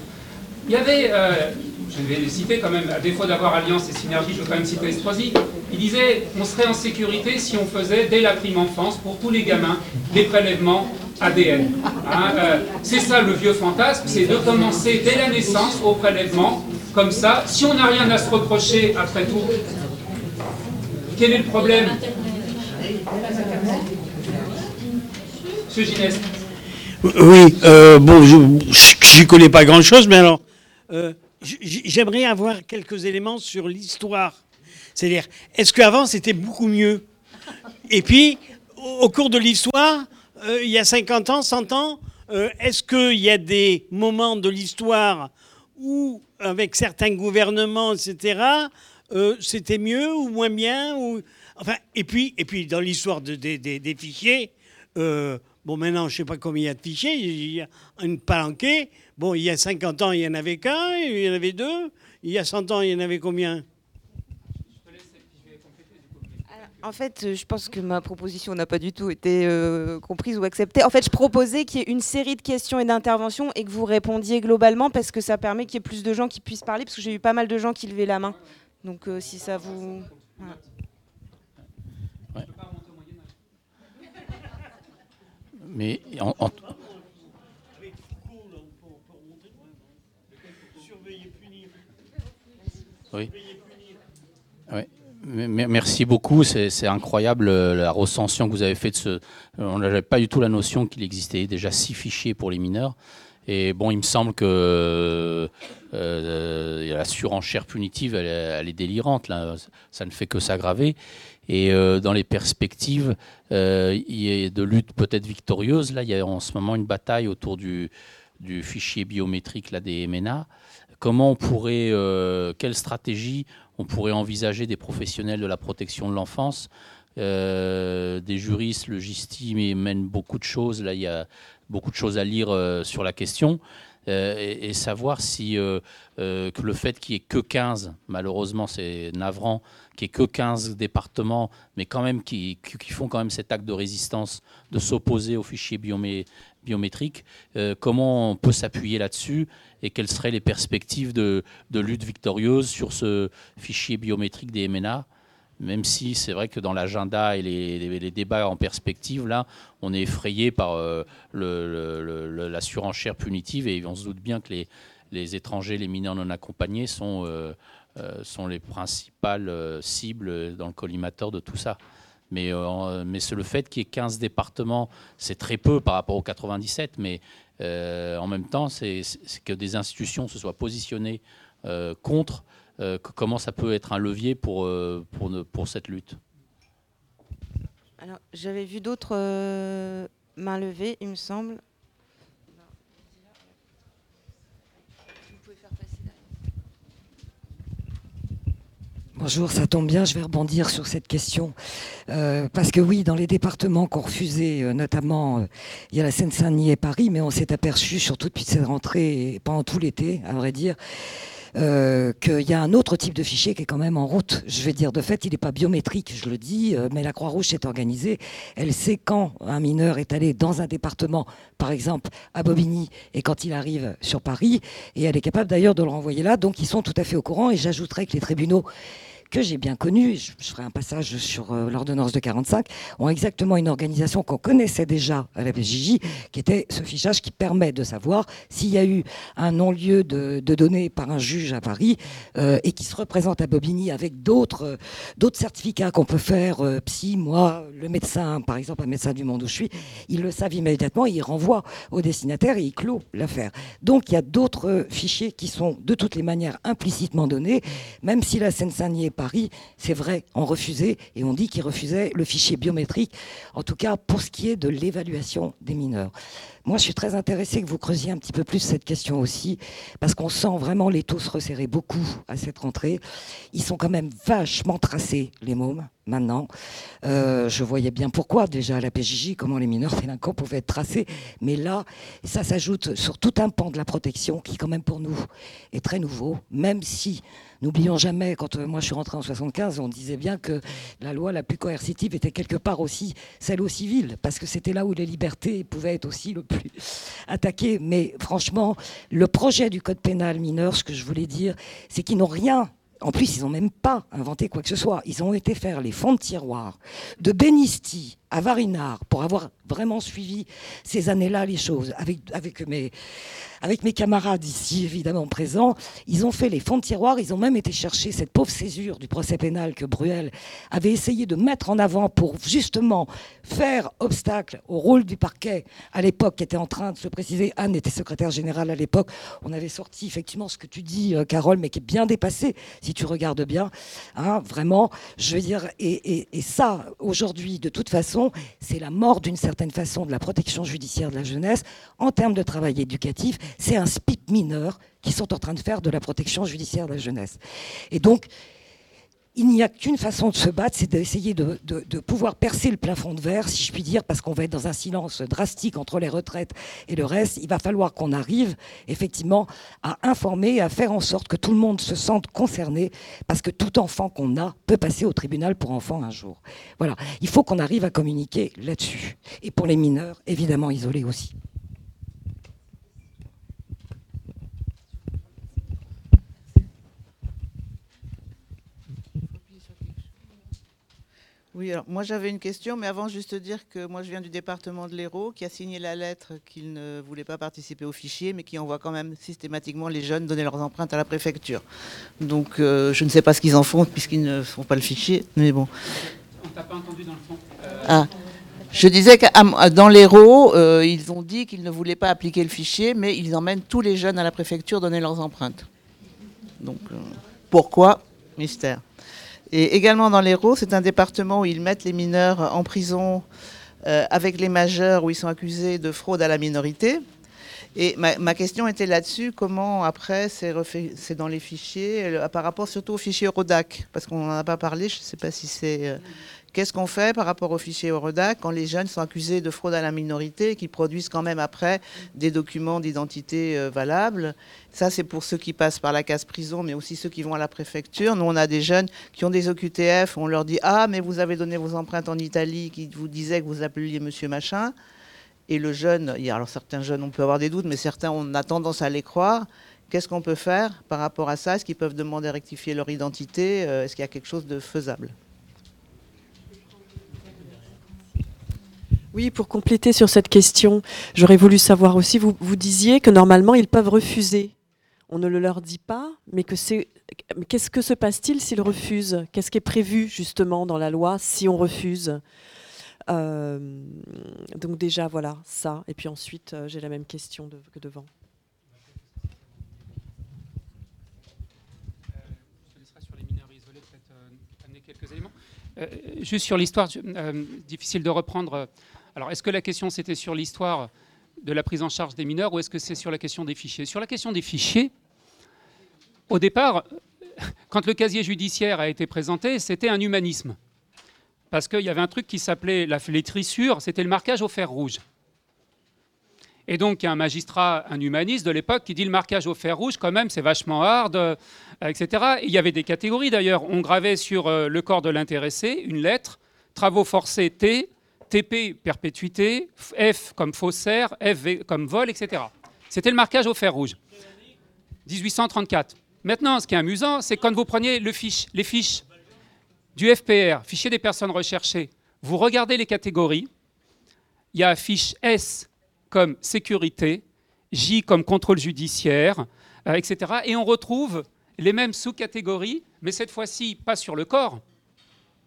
Il y avait, euh, je vais les citer quand même, à défaut d'avoir Alliance et Synergie, je veux quand même citer Estrosi, il disait on serait en sécurité si on faisait dès la prime enfance, pour tous les gamins, des prélèvements ADN. Hein, euh, c'est ça le vieux fantasme, c'est de commencer dès la naissance au prélèvement, comme ça, si on n'a rien à se reprocher après tout, quel est le problème? Monsieur Gineste. Oui, euh, bon, je n'y connais pas grand-chose, mais alors, euh, j'aimerais avoir quelques éléments sur l'histoire. C'est-à-dire, est-ce qu'avant c'était beaucoup mieux? Et puis, au, cours de l'histoire, euh, il y a 50 ans, 100 ans, euh, est-ce qu'il y a des moments de l'histoire où, avec certains gouvernements, etc., euh, c'était mieux ou moins bien. Enfin, et puis, et puis dans l'histoire de- des- des- des fichiers, bon, maintenant, je ne sais pas combien il y a de fichiers, il y a une palanquée. Bon, il y a 50 ans, il n'y en avait qu'un, il y en avait deux. Il y a 100 ans, il y en avait combien? En fait, je pense que ma proposition n'a pas du tout été euh, comprise ou acceptée. En fait, je proposais qu'il y ait une série de questions et d'interventions et que vous répondiez globalement parce que ça permet qu'il y ait plus de gens qui puissent parler parce que j'ai eu pas mal de gens qui levaient la main. Donc, euh, si ça vous. voilà. Oui. Mais- Merci beaucoup, c'est incroyable euh, la recension que vous avez faite. Ce... On n'avait pas du tout la notion qu'il existait déjà six fichiers pour les mineurs. Et bon, il me semble que euh, la surenchère punitive, elle, elle est délirante. Là. Ça ne fait que s'aggraver. Et euh, dans les perspectives euh, y a de lutte peut-être victorieuse, là, il y a en ce moment une bataille autour du, du fichier biométrique là, des MNA. Comment on pourrait, euh, quelle stratégie on pourrait envisager des professionnels de la protection de l'enfance, euh, des juristes, le GISTI mais mène beaucoup de choses. Là, il y a beaucoup de choses à lire euh, sur la question. Euh, et, savoir si euh, euh, le fait qu'il n'y ait que 15, malheureusement c'est navrant, qu'il n'y ait que 15 départements, mais quand même qui, font quand même cet acte de résistance de s'opposer aux fichiers biomé- biométriques, comment on peut s'appuyer là-dessus et quelles seraient les perspectives de lutte victorieuse sur ce fichier biométrique des MNA même si c'est vrai que dans l'agenda et les, débats en perspective, là, on est effrayé par euh, la surenchère punitive et on se doute bien que les, étrangers, les mineurs non accompagnés sont, euh, euh, les principales cibles dans le collimateur de tout ça. Mais, mais c'est le fait qu'il y ait 15 départements, c'est très peu par rapport aux 97, mais en même temps, c'est que des institutions se soient positionnées contre, euh, comment ça peut être un levier pour, euh, pour, ne- pour cette lutte? Alors, j'avais vu d'autres euh, mains levées, il me semble. Bonjour, ça tombe bien, je vais rebondir sur cette question. Euh, parce que oui, dans les départements qu'on refusait, euh, notamment, euh, il y a la Seine-Saint-Denis et Paris, mais on s'est aperçu, surtout depuis cette rentrée et pendant tout l'été, à vrai dire, euh, qu'il y a un autre type de fichier qui est quand même en route. Je vais dire, de fait, il n'est pas biométrique, je le dis, euh, mais la Croix-Rouge est organisée. Elle sait quand un mineur est allé dans un département, par exemple à Bobigny, et quand il arrive sur Paris, et elle est capable d'ailleurs de le renvoyer là. Donc ils sont tout à fait au courant, et j'ajouterais que les tribunaux que j'ai bien connu, je, ferai un passage sur euh, l'ordonnance de 45, ont exactement une organisation qu'on connaissait déjà à la PJJ, qui était ce fichage qui permet de savoir s'il y a eu un non-lieu de, données par un juge à Paris euh, et qui se représente à Bobigny avec d'autres euh, certificats qu'on peut faire, psy, moi, le médecin, par exemple, un médecin du monde où je suis, ils le savent immédiatement, ils renvoient au destinataire et ils clôt l'affaire. Donc il y a d'autres fichiers qui sont de toutes les manières implicitement donnés, même si la Seine-Saint-Denis est Paris, c'est vrai, ont refusé et on dit qu'ils refusaient le fichier biométrique, en tout cas pour ce qui est de l'évaluation des mineurs. Moi, je suis très intéressée que vous creusiez un petit peu plus cette question aussi, parce qu'on sent vraiment les taux se resserrer beaucoup à cette rentrée. Ils sont quand même vachement tracés, les mômes, maintenant. Euh, je voyais bien pourquoi, déjà, à la PJJ, comment les mineurs délinquants pouvaient être tracés. Mais là, ça s'ajoute sur tout un pan de la protection qui, quand même, pour nous, est très nouveau, même si N'oublions jamais, quand euh, moi je suis rentré en 75, on disait bien que la loi la plus coercitive était quelque part aussi celle au civil, parce que c'était là où les libertés pouvaient être aussi le plus attaquées. Mais franchement, le projet du code pénal mineur, ce que je voulais dire, c'est qu'ils n'ont rien en plus, ils n'ont même pas inventé quoi que ce soit. Ils ont été faire les fonds de tiroir de Benisti à Varinard pour avoir vraiment suivi ces années-là les choses avec, avec mes avec mes camarades ici, évidemment présents, ils ont fait les fonds de tiroir, ils ont même été chercher cette pauvre césure du procès pénal que Bruel avait essayé de mettre en avant pour justement faire obstacle au rôle du parquet à l'époque, qui était en train de se préciser. Anne était secrétaire générale à l'époque. On avait sorti effectivement ce que tu dis, euh, Carole, mais qui est bien dépassé, si tu regardes bien. Hein, vraiment, je veux dire, et, et ça, aujourd'hui, de toute façon, c'est la mort d'une certaine façon de la protection judiciaire de la jeunesse en termes de travail éducatif c'est un SPIP mineur qui sont en train de faire de la protection judiciaire de la jeunesse. Et donc, il n'y a qu'une façon de se battre, c'est d'essayer de, pouvoir percer le plafond de verre, si je puis dire, parce qu'on va être dans un silence drastique entre les retraites et le reste. Il va falloir qu'on arrive effectivement à informer, à faire en sorte que tout le monde se sente concerné, parce que tout enfant qu'on a peut passer au tribunal pour enfant un jour. Voilà, il faut qu'on arrive à communiquer là-dessus. Et pour les mineurs, évidemment isolés aussi. Oui, alors moi j'avais une question, mais avant juste dire que moi je viens du département de l'Hérault, qui a signé la lettre qu'il ne voulait pas participer au fichier, mais qui envoie quand même systématiquement les jeunes donner leurs empreintes à la préfecture. Donc euh, je ne sais pas ce qu'ils en font puisqu'ils ne font pas le fichier, mais bon. On t'a pas entendu dans le fond. Ah. Je disais que dans l'Hérault, euh, ils ont dit qu'ils ne voulaient pas appliquer le fichier, mais ils emmènent tous les jeunes à la préfecture donner leurs empreintes. Donc euh, pourquoi? Mystère. Et également dans l'Hérault, c'est un département où ils mettent les mineurs en prison euh, avec les majeurs où ils sont accusés de fraude à la minorité. Et ma, question était là-dessus, comment après c'est dans les fichiers, euh, par rapport surtout au fichier Eurodac, parce qu'on n'en a pas parlé, je ne sais pas si c'est euh, Qu'est-ce qu'on fait par rapport au fichier Eurodac quand les jeunes sont accusés de fraude à la minorité et qu'ils produisent quand même après des documents d'identité euh, valables? Ça, c'est pour ceux qui passent par la case prison, mais aussi ceux qui vont à la préfecture. Nous, on a des jeunes qui ont des OQTF, on leur dit Ah, mais vous avez donné vos empreintes en Italie, qui vous disaient que vous appeliez monsieur machin. Et le jeune, alors certains jeunes, on peut avoir des doutes, mais certains, on a tendance à les croire. Qu'est-ce qu'on peut faire par rapport à ça? Est-ce qu'ils peuvent demander à rectifier leur identité? Euh, Est-ce qu'il y a quelque chose de faisable? Oui, pour compléter sur cette question, j'aurais voulu savoir aussi, vous, disiez que normalement, ils peuvent refuser. On ne le leur dit pas, mais que c'est. Qu'est-ce que se passe-t-il s'ils refusent? Qu'est-ce qui est prévu justement dans la loi si on refuse? Euh, Donc déjà, voilà, ça. Et puis ensuite, euh, j'ai la même question que devant. Euh, juste sur l'histoire, difficile de reprendre alors, est-ce que la question c'était sur l'histoire de la prise en charge des mineurs ou est-ce que c'est sur la question des fichiers? Sur la question des fichiers, au départ, quand le casier judiciaire a été présenté, c'était un humanisme. Parce qu'il y avait un truc qui s'appelait les trissures, c'était le marquage au fer rouge. Et donc, il y a un magistrat, un humaniste de l'époque qui dit le marquage au fer rouge, quand même, c'est vachement hard, euh, etc. il y avait des catégories d'ailleurs. On gravait sur euh, le corps de l'intéressé une lettre, travaux forcés T, TP perpétuité, F comme faussaire, F comme vol, etc. C'était le marquage au fer rouge. 1834. Maintenant, ce qui est amusant, c'est quand vous preniez les fiches du FPR, fichier des personnes recherchées, vous regardez les catégories, il y a fiche S comme sécurité, J comme contrôle judiciaire, euh, etc. Et on retrouve les mêmes sous-catégories, mais cette fois-ci pas sur le corps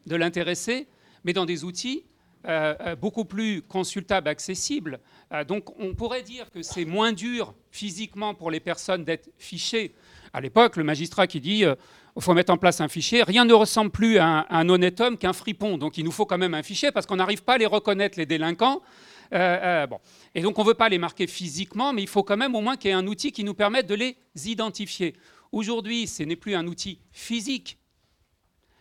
de l'intéressé, mais dans des outils euh, euh, beaucoup plus consultables, accessibles. donc on pourrait dire que c'est moins dur physiquement pour les personnes d'être fichées. À l'époque, le magistrat qui dit il faut mettre en place un fichier. Rien ne ressemble plus à un, honnête homme qu'un fripon. Donc il nous faut quand même un fichier parce qu'on n'arrive pas à les reconnaître, les délinquants. Euh, euh, bon. Et donc on ne veut pas les marquer physiquement, mais il faut quand même au moins qu'il y ait un outil qui nous permette de les identifier. Aujourd'hui, ce n'est plus un outil physique,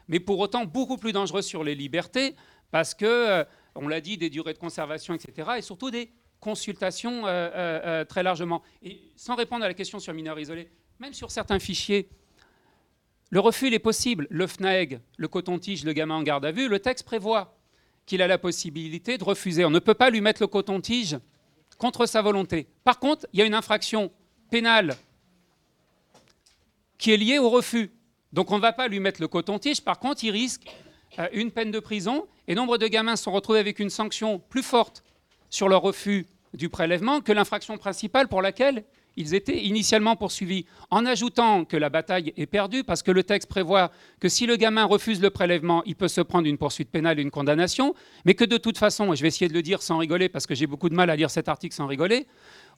mais pour autant beaucoup plus dangereux sur les libertés, parce que, euh, on l'a dit, des durées de conservation, etc., et surtout des consultations très largement. Et sans répondre à la question sur mineurs isolés, même sur certains fichiers, le refus est possible. Le FNAEG, le coton-tige, le gamin en garde à vue, le texte prévoit qu'il a la possibilité de refuser. On ne peut pas lui mettre le coton-tige contre sa volonté. Par contre, il y a une infraction pénale qui est liée au refus. Donc on ne va pas lui mettre le coton-tige, par contre, il risque euh, une peine de prison. Et nombre de gamins sont retrouvés avec une sanction plus forte sur leur refus du prélèvement que l'infraction principale pour laquelle ils étaient initialement poursuivis, en ajoutant que la bataille est perdue, parce que le texte prévoit que si le gamin refuse le prélèvement, il peut se prendre une poursuite pénale et une condamnation, mais que de toute façon, et je vais essayer de le dire sans rigoler, parce que j'ai beaucoup de mal à lire cet article sans rigoler,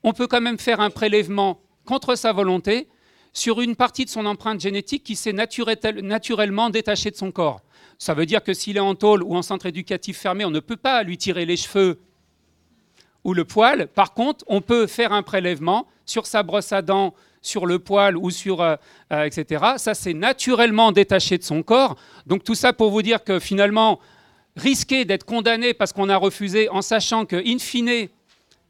on peut quand même faire un prélèvement contre sa volonté sur une partie de son empreinte génétique qui s'est naturellement détachée de son corps. Ça veut dire que s'il est en tôle ou en centre éducatif fermé, on ne peut pas lui tirer les cheveux ou le poil. Par contre, on peut faire un prélèvement sur sa brosse à dents, sur le poil ou sur euh, euh, etc. Ça c'est naturellement détaché de son corps. Donc tout ça pour vous dire que finalement risquer d'être condamné parce qu'on a refusé en sachant que in fine,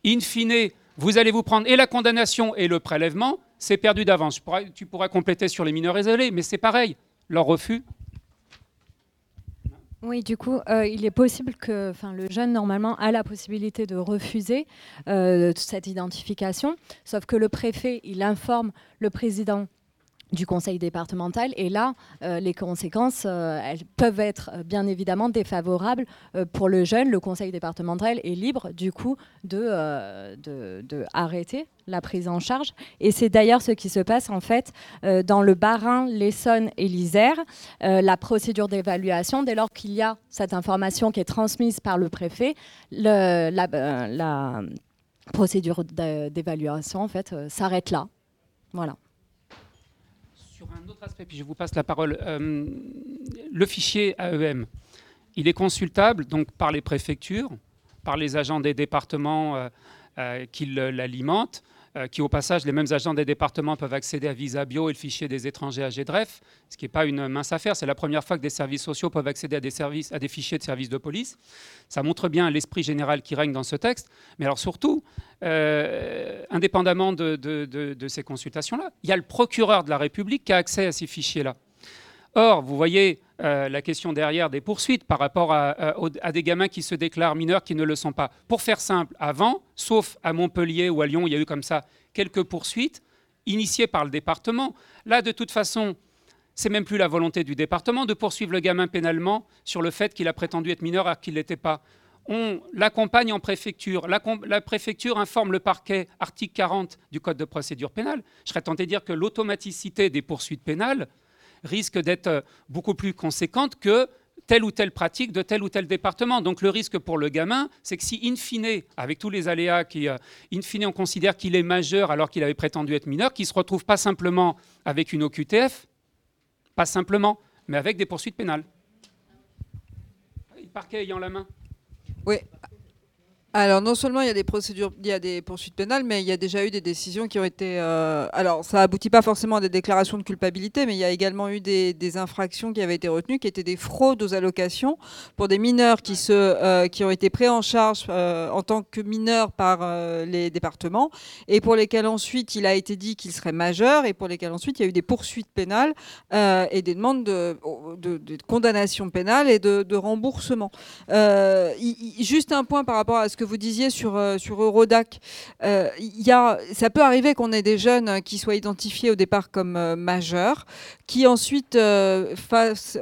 in fine, vous allez vous prendre et la condamnation et le prélèvement, c'est perdu d'avance. Tu pourras compléter sur les mineurs isolés, mais c'est pareil. Leur refus, oui, du coup, euh, il est possible que le jeune, normalement, a la possibilité de refuser euh, cette identification, sauf que le préfet, il informe le président du conseil départemental. Et là, euh, les conséquences, euh, elles peuvent être euh, bien évidemment défavorables pour le jeune. Le conseil départemental est libre, du coup, de, de, arrêter la prise en charge. Et c'est d'ailleurs ce qui se passe, en fait, dans le Bas-Rhin, l'Essonne et l'Isère. la procédure d'évaluation, dès lors qu'il y a cette information qui est transmise par le préfet, la, la procédure d'évaluation, en fait, s'arrête là. Voilà un aspect, puis je vous passe la parole. Euh, le fichier AEM, il est consultable donc par les préfectures, par les agents des départements euh, euh, qui l'alimentent. Euh, qui au passage, les mêmes agents des départements peuvent accéder à Visa Bio et le fichier des étrangers à GDREF, ce qui n'est pas une mince affaire. C'est la première fois que des services sociaux peuvent accéder à des, services, à des fichiers de services de police. Ça montre bien l'esprit général qui règne dans ce texte. Mais alors surtout, euh, indépendamment de, de ces consultations-là, il y a le procureur de la République qui a accès à ces fichiers-là. Or, vous voyez euh, la question derrière des poursuites par rapport à, des gamins qui se déclarent mineurs qui ne le sont pas. Pour faire simple, avant, sauf à Montpellier ou à Lyon, il y a eu comme ça quelques poursuites initiées par le département. Là, de toute façon, c'est même plus la volonté du département de poursuivre le gamin pénalement sur le fait qu'il a prétendu être mineur alors qu'il ne l'était pas. On l'accompagne en préfecture. La, la, préfecture informe le parquet, article 40 du Code de procédure pénale. Je serais tenté de dire que l'automaticité des poursuites pénales risque d'être euh, beaucoup plus conséquente que telle ou telle pratique de tel ou tel département. Donc le risque pour le gamin, c'est que si, in fine, avec tous les aléas, qui, euh, in fine, on considère qu'il est majeur alors qu'il avait prétendu être mineur, qu'il se retrouve pas simplement avec une OQTF, pas simplement, mais avec des poursuites pénales. Le parquet ayant la main. Oui, Alors non seulement il y a des procédures, il y a des poursuites pénales, mais il y a déjà eu des décisions qui ont été. euh, alors ça aboutit pas forcément à des déclarations de culpabilité, mais il y a également eu des, infractions qui avaient été retenues, qui étaient des fraudes aux allocations pour des mineurs qui se, euh, qui ont été pris en charge euh, en tant que mineurs par les départements et pour lesquels ensuite il a été dit qu'ils seraient majeurs et pour lesquels ensuite il y a eu des poursuites pénales et des demandes de, de, condamnation pénale et de, remboursement. Juste un point par rapport à ce que vous disiez sur, euh, sur Eurodac. Euh, y a, ça peut arriver qu'on ait des jeunes qui soient identifiés au départ comme euh, majeurs, qui ensuite euh,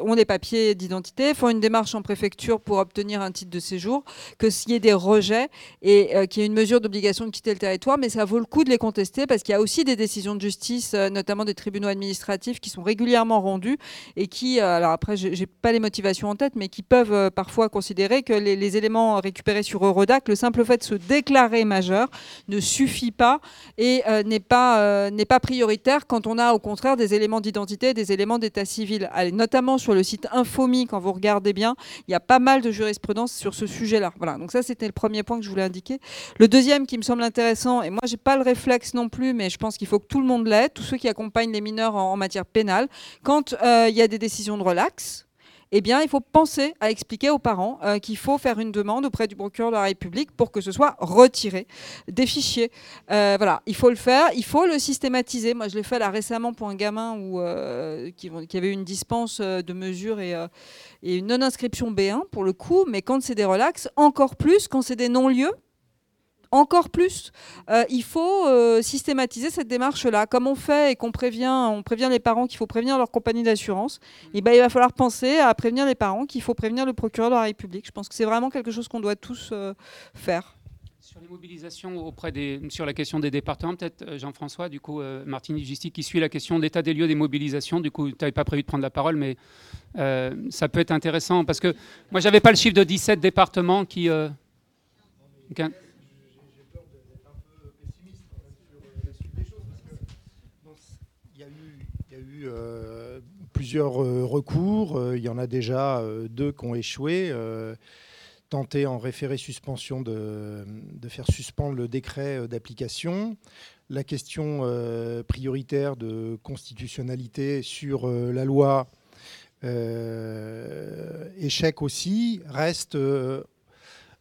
ont des papiers d'identité, font une démarche en préfecture pour obtenir un titre de séjour, que s'il y ait des rejets et qu'il y ait une mesure d'obligation de quitter le territoire, mais ça vaut le coup de les contester parce qu'il y a aussi des décisions de justice, notamment des tribunaux administratifs, qui sont régulièrement rendues et qui, alors après, j'ai pas les motivations en tête, mais qui peuvent parfois considérer que les, les éléments récupérés sur Eurodac, le simple fait de se déclarer majeur ne suffit pas et euh, n'est pas, euh, n'est pas prioritaire quand on a au contraire des éléments d'identité, des éléments d'état civil. Notamment sur le site Infomi, quand vous regardez bien, il y a pas mal de jurisprudence sur ce sujet-là. Voilà, donc ça c'était le premier point que je voulais indiquer. Le deuxième qui me semble intéressant, et moi j'ai pas le réflexe non plus, mais je pense qu'il faut que tout le monde l'ait, tous ceux qui accompagnent les mineurs en, en matière pénale, quand euh, il y a des décisions de relax, eh bien, il faut penser à expliquer aux parents euh, qu'il faut faire une demande auprès du procureur de la République pour que ce soit retiré des fichiers. Euh, voilà, il faut le faire, il faut le systématiser. Moi, je l'ai fait là récemment pour un gamin euh, qui, avait une dispense de mesures et, et une non-inscription B1 pour le coup, mais quand c'est des relax, encore plus quand c'est des non-lieux. Encore plus, Euh, il faut euh, systématiser cette démarche-là. Comme on fait et qu'on prévient, on prévient les parents qu'il faut prévenir leur compagnie d'assurance, eh ben, il va falloir penser à prévenir les parents qu'il faut prévenir le procureur de la République. Je pense que c'est vraiment quelque chose qu'on doit tous euh, faire. Sur les mobilisations auprès des, sur la question des départements, peut-être Jean-François, du coup, Martini Gisti qui suit la question d'état des lieux des mobilisations. Du coup, tu n'avais pas prévu de prendre la parole, mais ça peut être intéressant parce que moi, j'avais pas le chiffre de 17 départements qui qu'un- Il y a eu, il y a eu, euh, plusieurs euh, recours. Euh, il y en a déjà euh, deux qui ont échoué. Euh, tenté en référé suspension de, faire suspendre le décret euh, d'application. La question euh, prioritaire de constitutionnalité sur euh, la loi, euh, échec aussi, reste euh,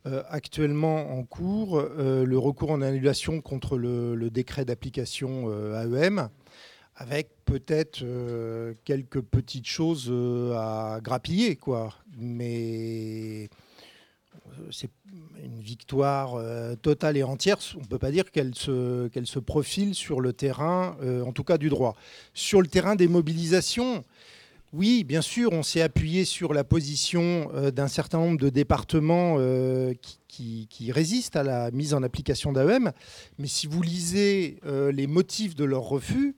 euh, actuellement en cours euh, le recours en annulation contre le, décret d'application euh, AEM, avec peut-être euh, quelques petites choses euh, à grappiller, quoi. Mais euh, c'est une victoire totale et entière. On ne peut pas dire qu'elle se, qu'elle se profile sur le terrain, en tout cas du droit. Sur le terrain des mobilisations, oui, bien sûr, on s'est appuyé sur la position d'un certain nombre de départements qui, qui- résistent à la mise en application d'AEM. Mais si vous lisez les motifs de leur refus,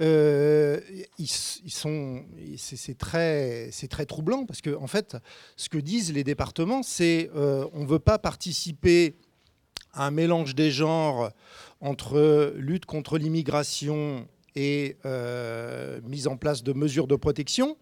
euh, ils, sont, c'est très, c'est très troublant parce que en fait, ce que disent les départements, c'est euh, on ne veut pas participer à un mélange des genres entre lutte contre l'immigration et euh, mise en place de mesures de protection.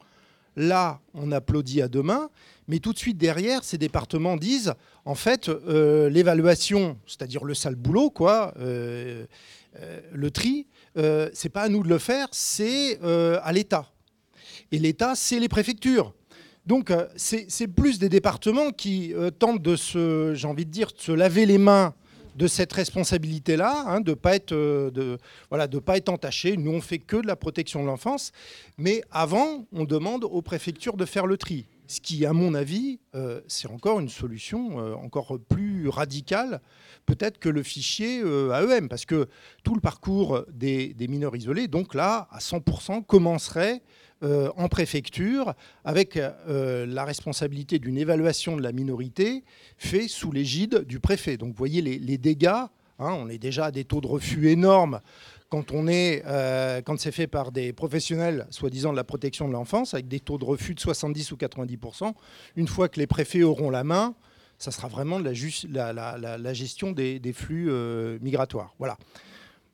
Là, on applaudit à deux mains, mais tout de suite derrière, ces départements disent, en fait, euh, l'évaluation, c'est-à-dire le sale boulot, quoi, le tri, euh, c'est pas à nous de le faire, c'est euh, à l'État. Et l'État, c'est les préfectures. Donc, euh, c'est plus des départements qui tentent de se, j'ai envie de dire, de se laver les mains de cette responsabilité-là, hein, de pas pas être entaché. Nous, on fait que de la protection de l'enfance, mais avant, on demande aux préfectures de faire le tri. Ce qui, à mon avis, euh, c'est encore une solution euh, encore plus radicale, peut-être que le fichier euh, AEM, parce que tout le parcours des, mineurs isolés, donc là, à 100%, commencerait en préfecture avec la responsabilité d'une évaluation de la minorité fait sous l'égide du préfet. Donc vous voyez les, les dégâts, hein, on est déjà à des taux de refus énormes quand, on est, euh, quand c'est fait par des professionnels soi-disant de la protection de l'enfance, avec des taux de refus de 70 ou 90%. Une fois que les préfets auront la main, ça sera vraiment la, gestion des, flux euh, migratoires. Voilà.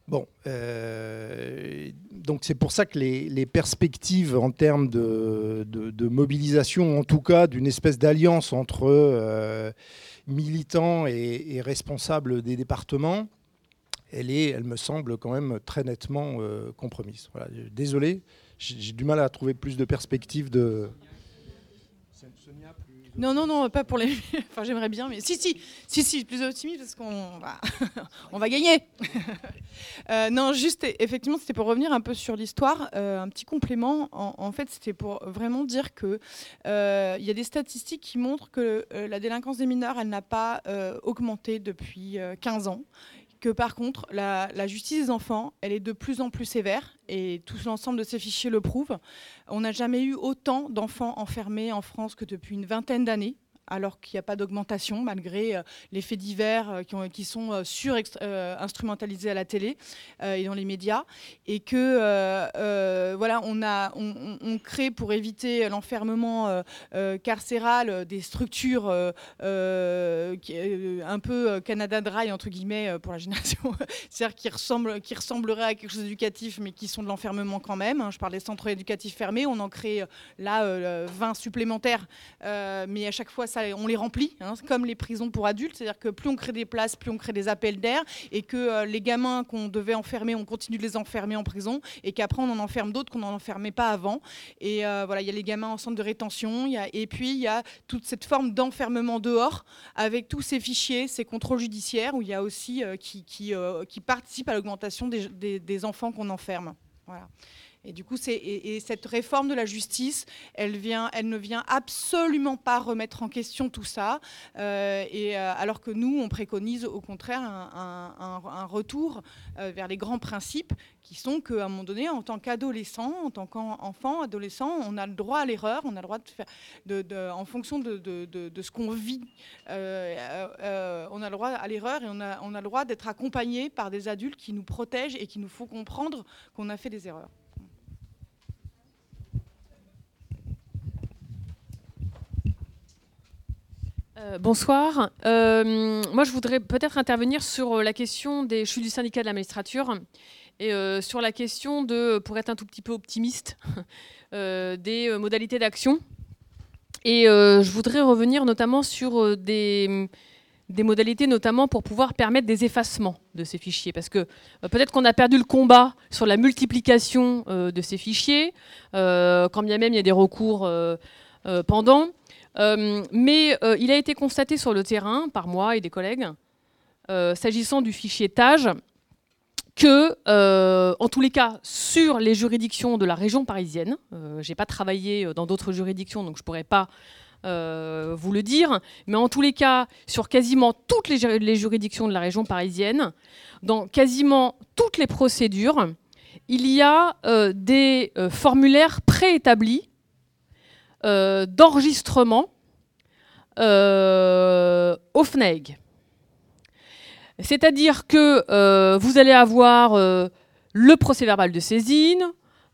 Bon, euh, donc c'est pour ça que les, perspectives en termes de, mobilisation, en tout cas d'une espèce d'alliance entre militants et responsables des départements, elle est, elle me semble quand même très nettement euh, compromise. Voilà. Désolé, j'ai du mal à trouver plus de perspectives de. Non, non, non, pas pour les. enfin, j'aimerais bien, mais si, si, si, si, plus optimiste parce qu'on va, on va gagner. Euh, non, juste, effectivement, c'était pour revenir un peu sur l'histoire, euh, un petit complément. En, fait, c'était pour vraiment dire que il y a des statistiques qui montrent que la délinquance des mineurs, elle n'a pas augmenté depuis euh, 15 ans. Que par contre, la, justice des enfants, elle est de plus en plus sévère et tout l'ensemble de ces fichiers le prouve. On n'a jamais eu autant d'enfants enfermés en France que depuis une vingtaine d'années alors qu'il n'y a pas d'augmentation, malgré euh, les faits divers euh, qui, ont- qui sont euh, sur-instrumentalisés à la télé et dans les médias. Et que, voilà, on, a, on, crée pour éviter l'enfermement carcéral des structures un peu Canada Dry, entre guillemets, pour la génération, c'est-à-dire qui, ressemblent, qui ressembleraient à quelque chose d'éducatif, mais qui sont de l'enfermement quand même. hein. Je parle des centres éducatifs fermés, on en crée là euh, 20 supplémentaires, mais à chaque fois, ça, on les remplit, hein, comme les prisons pour adultes, c'est-à-dire que plus on crée des places, plus on crée des appels d'air, et que euh, les gamins qu'on devait enfermer, on continue de les enfermer en prison, et qu'après on en enferme d'autres qu'on n'en enfermait pas avant. Et euh, voilà, il y a les gamins en centre de rétention, et puis il y a toute cette forme d'enfermement dehors, avec tous ces fichiers, ces contrôles judiciaires, où il y a aussi euh, qui, participent à l'augmentation des- des enfants qu'on enferme. Voilà. Et du coup, cette réforme de la justice, elle ne vient absolument pas remettre en question tout ça. euh, euh, alors que nous, on préconise au contraire un, retour euh, vers les grands principes qui sont qu'à un moment donné, en tant qu'adolescent, en tant qu'enfant, adolescent, on a le droit à l'erreur, on a le droit de faire, en fonction de, ce qu'on vit, on a le droit à l'erreur et on a le droit d'être accompagné par des adultes qui nous protègent et qui nous font comprendre qu'on a fait des erreurs. Euh, bonsoir. Euh, moi, je voudrais peut-être intervenir sur la question des. Je suis du syndicat de la magistrature et euh, sur la question de, pour être un tout petit peu optimiste, des modalités d'action. Et je voudrais revenir notamment sur des, des modalités, notamment pour pouvoir permettre des effacements de ces fichiers. Parce que peut-être qu'on a perdu le combat sur la multiplication de ces fichiers, quand bien même il y a des recours pendant. Euh, mais euh, il a été constaté sur le terrain, par moi et des collègues, euh, s'agissant du fichier TAGE, que, euh, en tous les cas, sur les juridictions de la région parisienne, euh, j'ai pas travaillé euh, dans d'autres juridictions, donc je pourrais pas euh, vous le dire, mais en tous les cas, sur quasiment toutes les, ju- les juridictions de la région parisienne, dans quasiment toutes les procédures, il y a euh, des euh, formulaires préétablis euh, d'enregistrement euh, au FNAEG. C'est-à-dire que euh, vous allez avoir euh, le procès verbal de saisine,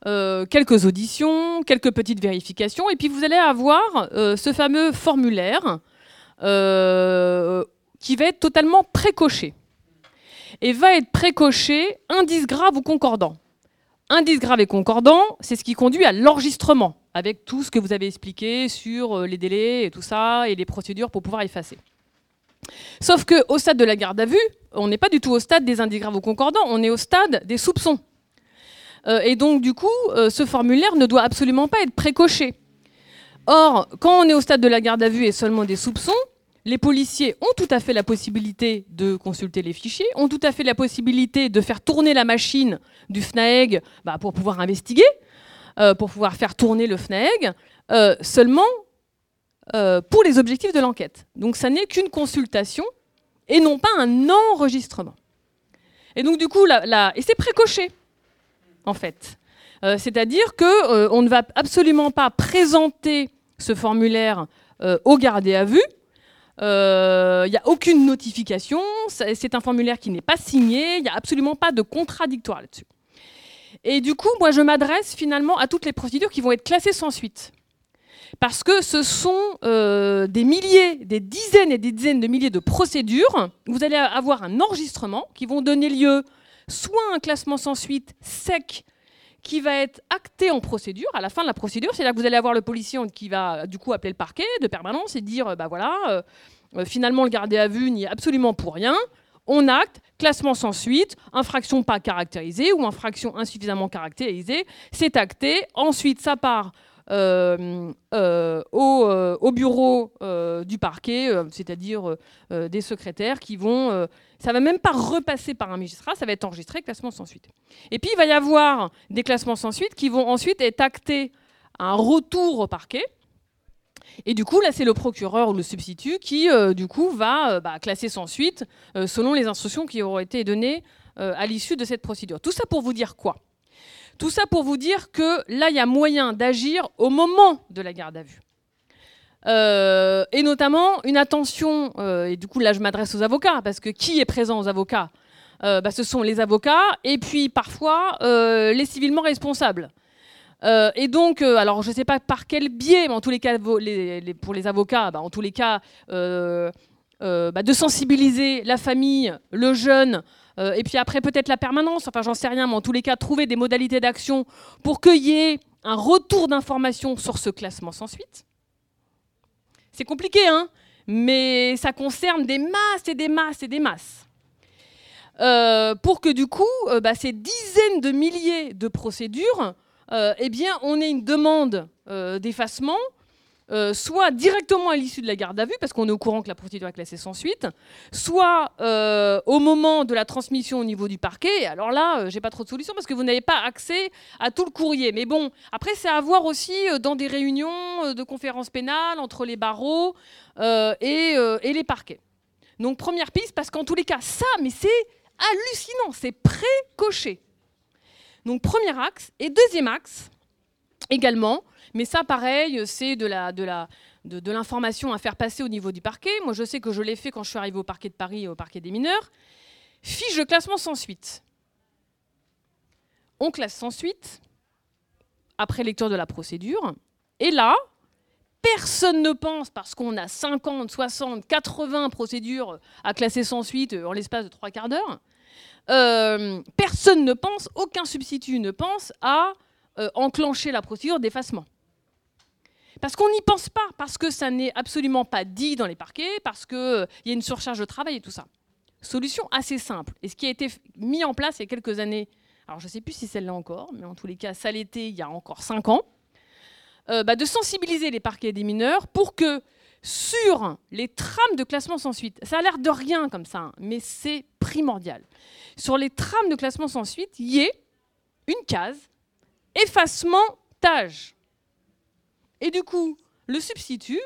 euh, quelques auditions, quelques petites vérifications, et puis vous allez avoir euh, ce fameux formulaire euh, qui va être totalement précoché. Et va être précoché indice grave ou concordant. Indice grave et concordant, c'est ce qui conduit à l'enregistrement, avec tout ce que vous avez expliqué sur euh, les délais et tout ça, et les procédures pour pouvoir effacer. Sauf qu'au stade de la garde à vue, on n'est pas du tout au stade des indices graves ou concordants, on est au stade des soupçons. Euh, et donc, du coup, euh, ce formulaire ne doit absolument pas être précoché. Or, quand on est au stade de la garde à vue et seulement des soupçons, les policiers ont tout à fait la possibilité de consulter les fichiers, ont tout à fait la possibilité de faire tourner la machine du FNAEG bah, pour pouvoir investiguer, euh, pour pouvoir faire tourner le FNAEG, euh, seulement euh, pour les objectifs de l'enquête. Donc ça n'est qu'une consultation et non pas un enregistrement. Et donc du coup, c'est précoché, en fait. C'est-à-dire euh, on ne va absolument pas présenter ce formulaire au gardé à vue. Il n'y a aucune notification, c'est un formulaire qui n'est pas signé, il n'y a absolument pas de contradictoire là-dessus. Et du coup, moi, je m'adresse finalement à toutes les procédures qui vont être classées sans suite. Parce que ce sont euh, des milliers, des dizaines et des dizaines de milliers de procédures. Vous allez avoir un enregistrement qui vont donner lieu soit à un classement sans suite sec qui va être acté en procédure à la fin de la procédure. C'est-à-dire que vous allez avoir le policier qui va du coup appeler le parquet de permanence et dire, bah voilà, euh, euh, finalement le gardé à vue n'y est absolument pour rien. On acte, classement sans suite, infraction pas caractérisée ou infraction insuffisamment caractérisée, c'est acté. Ensuite, ça part euh, euh, au, euh, au bureau du parquet, c'est-à-dire des secrétaires qui vont. ça va même pas repasser par un magistrat, ça va être enregistré, classement sans suite. Et puis il va y avoir des classements sans suite qui vont ensuite être actés à un retour au parquet. Et du coup, là, c'est le procureur ou le substitut qui, euh, du coup, va euh, bah, classer sans suite euh, selon les instructions qui auront été données à l'issue de cette procédure. Tout ça pour vous dire quoi? Tout ça pour vous dire que là, il y a moyen d'agir au moment de la garde à vue. Et notamment une attention, et du coup là je m'adresse aux avocats, parce que qui est présent aux avocats? Bah, Ce sont les avocats et puis parfois les civilement responsables. Euh, et donc, euh, alors je ne sais pas par quel biais, mais en tous les cas, pour les avocats, bah, en tous les cas, euh, bah, de sensibiliser la famille, le jeune, et puis après peut-être la permanence, enfin j'en sais rien, mais en tous les cas, trouver des modalités d'action pour qu'il y ait un retour d'information sur ce classement sans suite. C'est compliqué, hein mais ça concerne des masses et des masses et des masses. Pour que du coup, bah, ces dizaines de milliers de procédures, euh, eh bien, on ait une demande euh, d'effacement, euh, soit directement à l'issue de la garde à vue, parce qu'on est au courant que la procédure est classée sans suite, soit au moment de la transmission au niveau du parquet. Et Alors là, j'ai pas trop de solution parce que vous n'avez pas accès à tout le courrier. Mais bon, après, c'est à voir aussi dans des réunions de conférences pénales entre les barreaux et, et les parquets. Donc première piste, parce qu'en tous les cas, ça, mais c'est hallucinant, c'est pré-coché. Donc premier axe. Et deuxième axe, également, mais ça pareil, c'est de l'information à faire passer au niveau du parquet. Moi je sais que je l'ai fait quand je suis arrivée au parquet de Paris et au parquet des mineurs. Fiche de classement sans suite. On classe sans suite, après lecture de la procédure. Et là, personne ne pense, parce qu'on a 50, 60, 80 procédures à classer sans suite en l'espace de trois quarts d'heure, euh, personne ne pense, aucun substitut ne pense à euh, enclencher la procédure d'effacement. Parce qu'on n'y pense pas, parce que ça n'est absolument pas dit dans les parquets, parce qu'il y a une surcharge de travail et tout ça. Solution assez simple. Et ce qui a été mis en place il y a quelques années, alors je ne sais plus si celle-là encore, mais en tous les cas, ça l'était il y a encore 5 ans, euh, bah, de sensibiliser les parquets des mineurs pour que sur les trames de classement sans suite, ça a l'air de rien comme ça, hein, mais c'est primordial. Sur les trames de classement sans suite, il y ait une case effacement tâche. Et du coup, le substitut,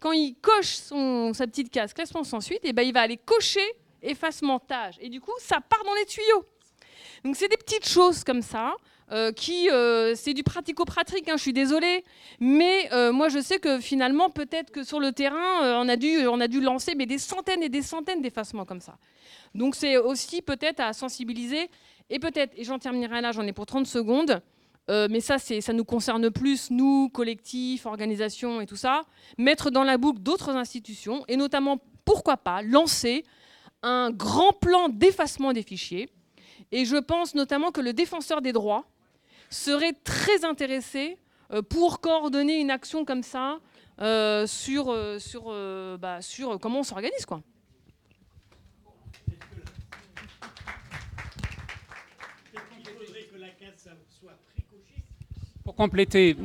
quand il coche son, sa petite case classement sans suite, et ben, il va aller cocher effacement tâche. Et du coup, ça part dans les tuyaux. Donc c'est des petites choses comme ça. Euh, qui euh, c'est du pratico-pratique, hein, je suis désolée, mais euh, moi je sais que finalement peut-être que sur le terrain on, a dû, on a dû lancer mais des centaines et des centaines d'effacements comme ça. Donc c'est aussi peut-être à sensibiliser et peut-être, et j'en terminerai là, j'en ai pour 30 secondes, mais ça, ça nous concerne plus, nous, collectifs, organisations et tout ça, mettre dans la boucle d'autres institutions, et notamment, pourquoi pas, lancer un grand plan d'effacement des fichiers. Et je pense notamment que le défenseur des droits serait très intéressé euh, pour coordonner une action comme ça euh, sur, euh, sur, bah, sur comment on s'organise. quoi. Pour compléter,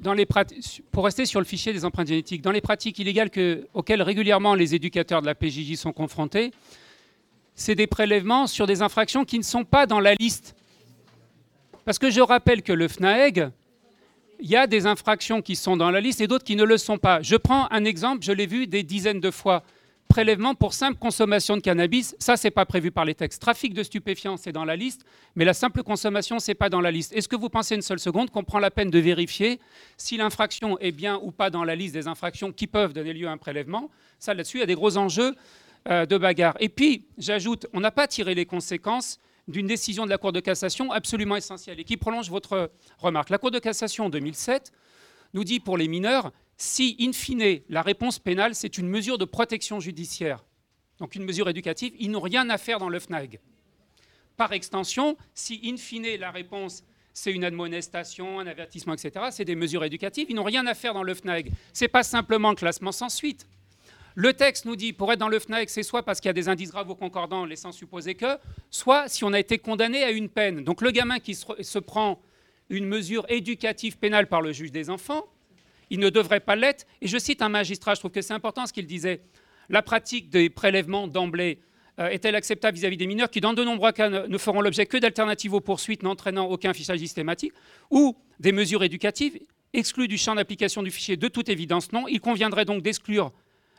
dans les prati- pour rester sur le fichier des empreintes génétiques, dans les pratiques illégales que- auxquelles régulièrement les éducateurs de la PJJ sont confrontés, c'est des prélèvements sur des infractions qui ne sont pas dans la liste. Parce que je rappelle que le FNAEG, il y a des infractions qui sont dans la liste et d'autres qui ne le sont pas. Je prends un exemple, je l'ai vu des dizaines de fois. Prélèvement pour simple consommation de cannabis, ça, c'est pas prévu par les textes. Trafic de stupéfiants, c'est dans la liste, mais la simple consommation, c'est pas dans la liste. Est-ce que vous pensez une seule seconde qu'on prend la peine de vérifier si l'infraction est bien ou pas dans la liste des infractions qui peuvent donner lieu à un prélèvement? Ça, là-dessus, il y a des gros enjeux euh, de bagarre. Et puis, j'ajoute, on n'a pas tiré les conséquences d'une décision de la Cour de cassation absolument essentielle et qui prolonge votre remarque. La Cour de cassation en 2007 nous dit pour les mineurs, si in fine la réponse pénale c'est une mesure de protection judiciaire, donc une mesure éducative, ils n'ont rien à faire dans le FNAG. Par extension, si in fine la réponse c'est une admonestation, un avertissement, etc., c'est des mesures éducatives, ils n'ont rien à faire dans le FNAG. Ce n'est pas simplement le classement sans suite. Le texte nous dit, pour être dans le FNAEC, c'est soit parce qu'il y a des indices graves ou concordants, laissant supposer que, soit si on a été condamné à une peine. Donc le gamin qui se prend une mesure éducative pénale par le juge des enfants, il ne devrait pas l'être. Et je cite un magistrat, je trouve que c'est important ce qu'il disait. La pratique des prélèvements d'emblée euh, est-elle acceptable vis-à-vis des mineurs qui, dans de nombreux cas, ne, feront l'objet que d'alternatives aux poursuites n'entraînant aucun fichage systématique ou des mesures éducatives exclues du champ d'application du fichier? De toute évidence, non. Il conviendrait donc d'exclure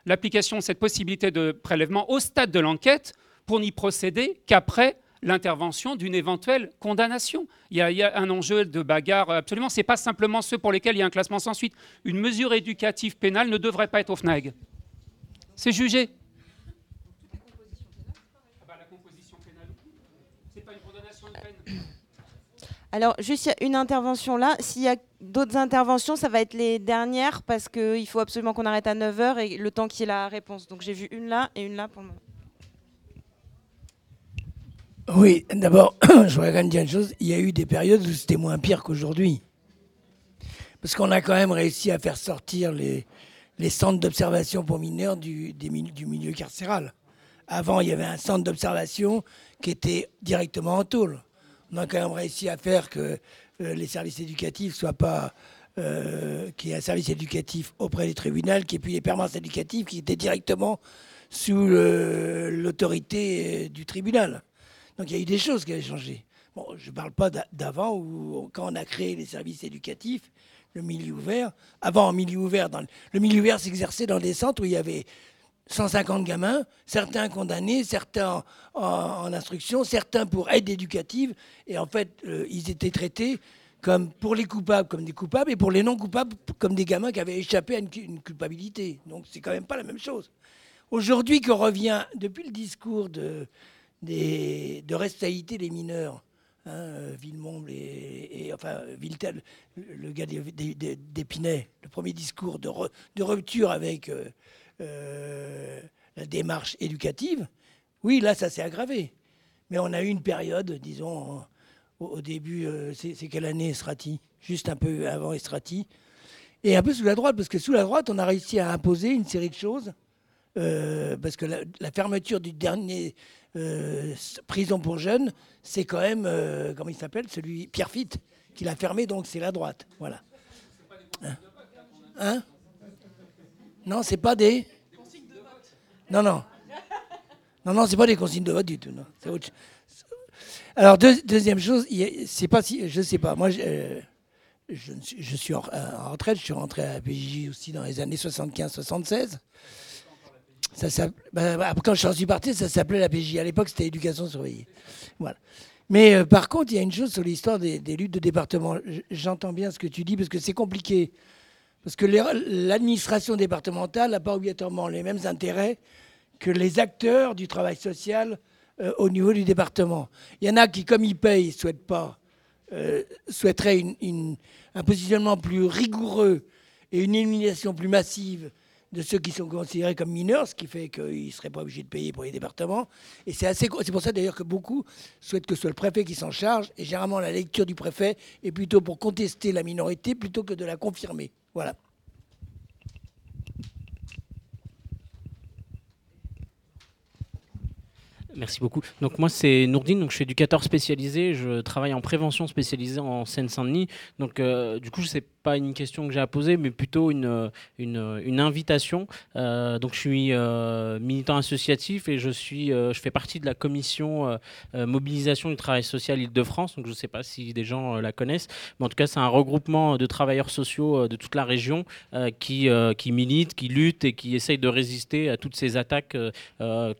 l'application de cette possibilité de prélèvement au stade de l'enquête pour n'y procéder qu'après l'intervention d'une éventuelle condamnation. Il y, a, un enjeu de bagarre absolument. Ce n'est pas simplement ceux pour lesquels il y a un classement sans suite. Une mesure éducative pénale ne devrait pas être au FNAG. C'est jugé. Alors, juste une intervention là. S'il y a d'autres interventions, ça va être les dernières parce qu'il faut absolument qu'on arrête à 9h et le temps qu'il y ait la réponse. Donc, j'ai vu une là et une là pour moment. Oui, d'abord, je voudrais quand même dire une chose. Il y a eu des périodes où c'était moins pire qu'aujourd'hui. Parce qu'on a quand même réussi à faire sortir les, les centres d'observation pour mineurs du, du milieu carcéral. Avant, il y avait un centre d'observation qui était directement en tôle. On a quand même réussi à faire que euh, les services éducatifs soient pas. Euh, qu'il y ait un service éducatif auprès des tribunaux, qui ait puis les permanences éducatives qui étaient directement sous l'autorité euh, du tribunal. Donc il y a eu des choses qui avaient changé. Bon, je ne parle pas d'avant, où quand on a créé les services éducatifs, le milieu ouvert. Avant, en milieu ouvert, dans le, milieu ouvert s'exerçait dans des centres où il y avait 150 gamins, certains condamnés, certains en, instruction, certains pour aide éducative. Et en fait, euh, ils étaient traités comme pour les coupables comme des coupables et pour les non coupables comme des gamins qui avaient échappé à une, culpabilité. Donc c'est quand même pas la même chose. Aujourd'hui qu'on revient, depuis le discours de, des, de des mineurs. Hein, Villemont et, enfin Viltel, le gars d'Épinay, le premier discours de, de rupture avec euh, euh, la démarche éducative, oui, là, ça s'est aggravé. Mais on a eu une période, disons, au, début, euh, c'est quelle année Estrati Juste un peu avant Estrati. Et un peu sous la droite, parce que sous la droite, on a réussi à imposer une série de choses. parce que la, fermeture du dernier euh, prison pour jeunes, c'est quand même, euh, comment il s'appelle, celui Pierre Fitte, qui l'a fermé, donc c'est la droite. Voilà. Hein, hein? Non, c'est pas des. Non, non. Non, non, c'est pas des consignes de vote du tout. Non. Alors, deuxième chose, c'est pas si. Je sais pas. Moi, je, euh, je, suis en, retraite, je suis rentré à PJ aussi dans les années 75-76. Ça, bah, bah, quand je suis parti, ça s'appelait la PJ. À l'époque, c'était éducation surveillée. Voilà. Mais euh, par contre, il y a une chose sur l'histoire des, luttes de département. J'entends bien ce que tu dis parce que c'est compliqué. Parce que l'administration départementale n'a pas obligatoirement les mêmes intérêts que les acteurs du travail social euh, au niveau du département. Il y en a qui, comme ils payent, souhaitent pas, euh, souhaiteraient un positionnement plus rigoureux et une élimination plus massive de ceux qui sont considérés comme mineurs, ce qui fait qu'ils ne seraient pas obligés de payer pour les départements. Et c'est assez, c'est pour ça d'ailleurs que beaucoup souhaitent que ce soit le préfet qui s'en charge. Et généralement, la lecture du préfet est plutôt pour contester la minorité plutôt que de la confirmer. Voilà. Merci beaucoup. Donc moi c'est Nourdine, donc je suis éducateur spécialisé, je travaille en prévention spécialisée en Seine-Saint-Denis. Donc euh, du coup je sais pas une question que j'ai à poser, mais plutôt une, une, invitation. Euh, donc, je suis euh, militant associatif et je, suis, euh, je fais partie de la commission mobilisation du travail social Île-de-France. Donc, je ne sais pas si des gens la connaissent, mais en tout cas, c'est un regroupement de travailleurs sociaux de toute la région qui, qui militent, qui luttent et qui essayent de résister à toutes ces attaques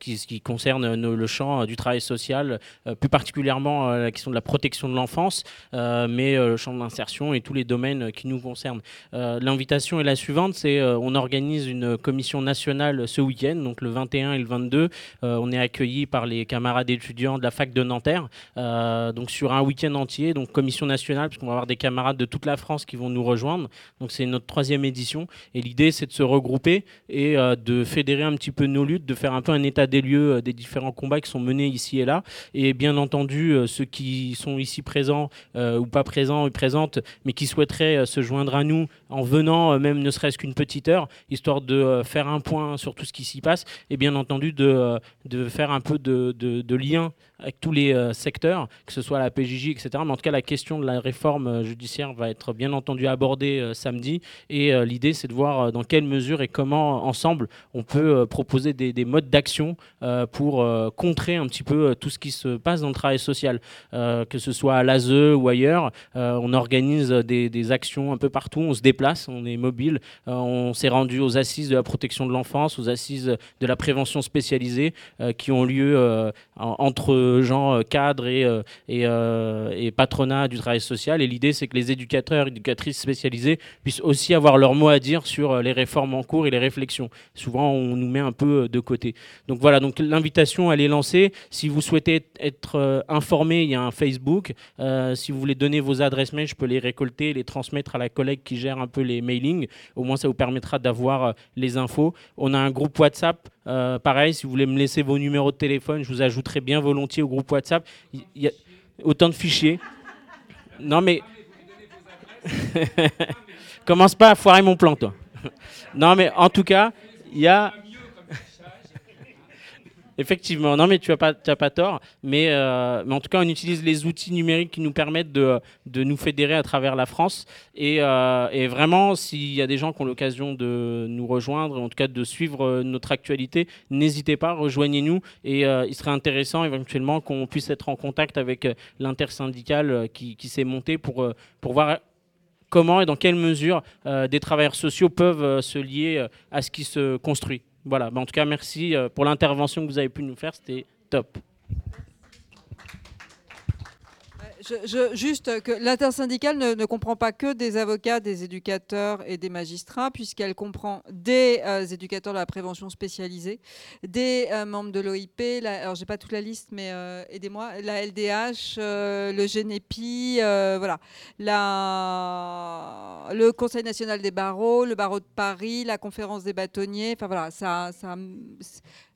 qui, qui, concernent le champ du travail social, plus particulièrement la question de la protection de l'enfance, mais le champ de l'insertion et tous les domaines qui nous nous concerne. Euh, l'invitation est la suivante, c'est euh, on organise une commission nationale ce week-end, donc le 21 et le 22. Euh, on est accueilli par les camarades étudiants de la fac de Nanterre, donc sur un week-end entier, donc commission nationale, puisqu'on va avoir des camarades de toute la France qui vont nous rejoindre. Donc c'est notre troisième édition, et l'idée c'est de se regrouper et de fédérer un petit peu nos luttes, de faire un peu un état des lieux des différents combats qui sont menés ici et là, et bien entendu ceux qui sont ici présents ou pas présents ou présentes, mais qui souhaiteraient se joindre à nous en venant, euh, même ne serait-ce qu'une petite heure, histoire de euh, faire un point sur tout ce qui s'y passe et bien entendu de, euh, de faire un peu de, de, de lien avec tous les euh, secteurs, que ce soit la PJJ, etc. Mais en tout cas, la question de la réforme euh, judiciaire va être bien entendu abordée euh, samedi. Et l'idée, c'est de voir dans quelle mesure et comment, ensemble, on peut proposer des, des modes d'action pour contrer un petit peu tout ce qui se passe dans le travail social. Que ce soit à l'ASE ou ailleurs, on organise des, des actions un peu partout, on se déplace, on est mobile. On s'est rendu aux assises de la protection de l'enfance, aux assises de la prévention spécialisée qui ont lieu entre gens euh, cadres et, euh, et, euh, patronat du travail social. Et l'idée, c'est que les éducateurs, éducatrices spécialisés puissent aussi avoir leur mot à dire sur euh, les réformes en cours et les réflexions. Souvent, on nous met un peu euh, de côté. Donc voilà, donc l'invitation, elle est lancée. Si vous souhaitez être euh, informé, il y a un Facebook. Euh, si vous voulez donner vos adresses mail, je peux les récolter les transmettre à la collègue qui gère un peu les mailings. Au moins, ça vous permettra d'avoir euh, les infos. On a un groupe WhatsApp. Euh, pareil, si vous voulez me laisser vos numéros de téléphone, je vous ajouterai bien volontiers au groupe WhatsApp. Il y a autant de fichiers. Non, mais. Commence pas à foirer mon plan, toi. non, mais en tout cas, il y a. Effectivement, non mais tu n'as pas, pas tort, mais, euh, mais en tout cas on utilise les outils numériques qui nous permettent de, de nous fédérer à travers la France. Et, euh, et vraiment s'il y a des gens qui ont l'occasion de nous rejoindre, en tout cas de suivre euh, notre actualité, n'hésitez pas, rejoignez-nous. Et il serait intéressant éventuellement qu'on puisse être en contact avec l'intersyndicale qui, qui s'est monté pour, pour voir comment et dans quelle mesure des travailleurs sociaux peuvent se lier à ce qui se construit. Voilà, Bah, en tout cas, merci euh, pour l'intervention que vous avez pu nous faire, c'était top. Juste que l'intersyndicale ne, comprend pas que des avocats, des éducateurs et des magistrats, puisqu'elle comprend des euh, éducateurs de la prévention spécialisée, des euh, membres de l'OIP, alors j'ai pas toute la liste, mais euh, aidez-moi, la LDH, le GNEPI, euh, voilà, le Conseil national des barreaux, le barreau de Paris, la conférence des bâtonniers, enfin voilà, ça, ça,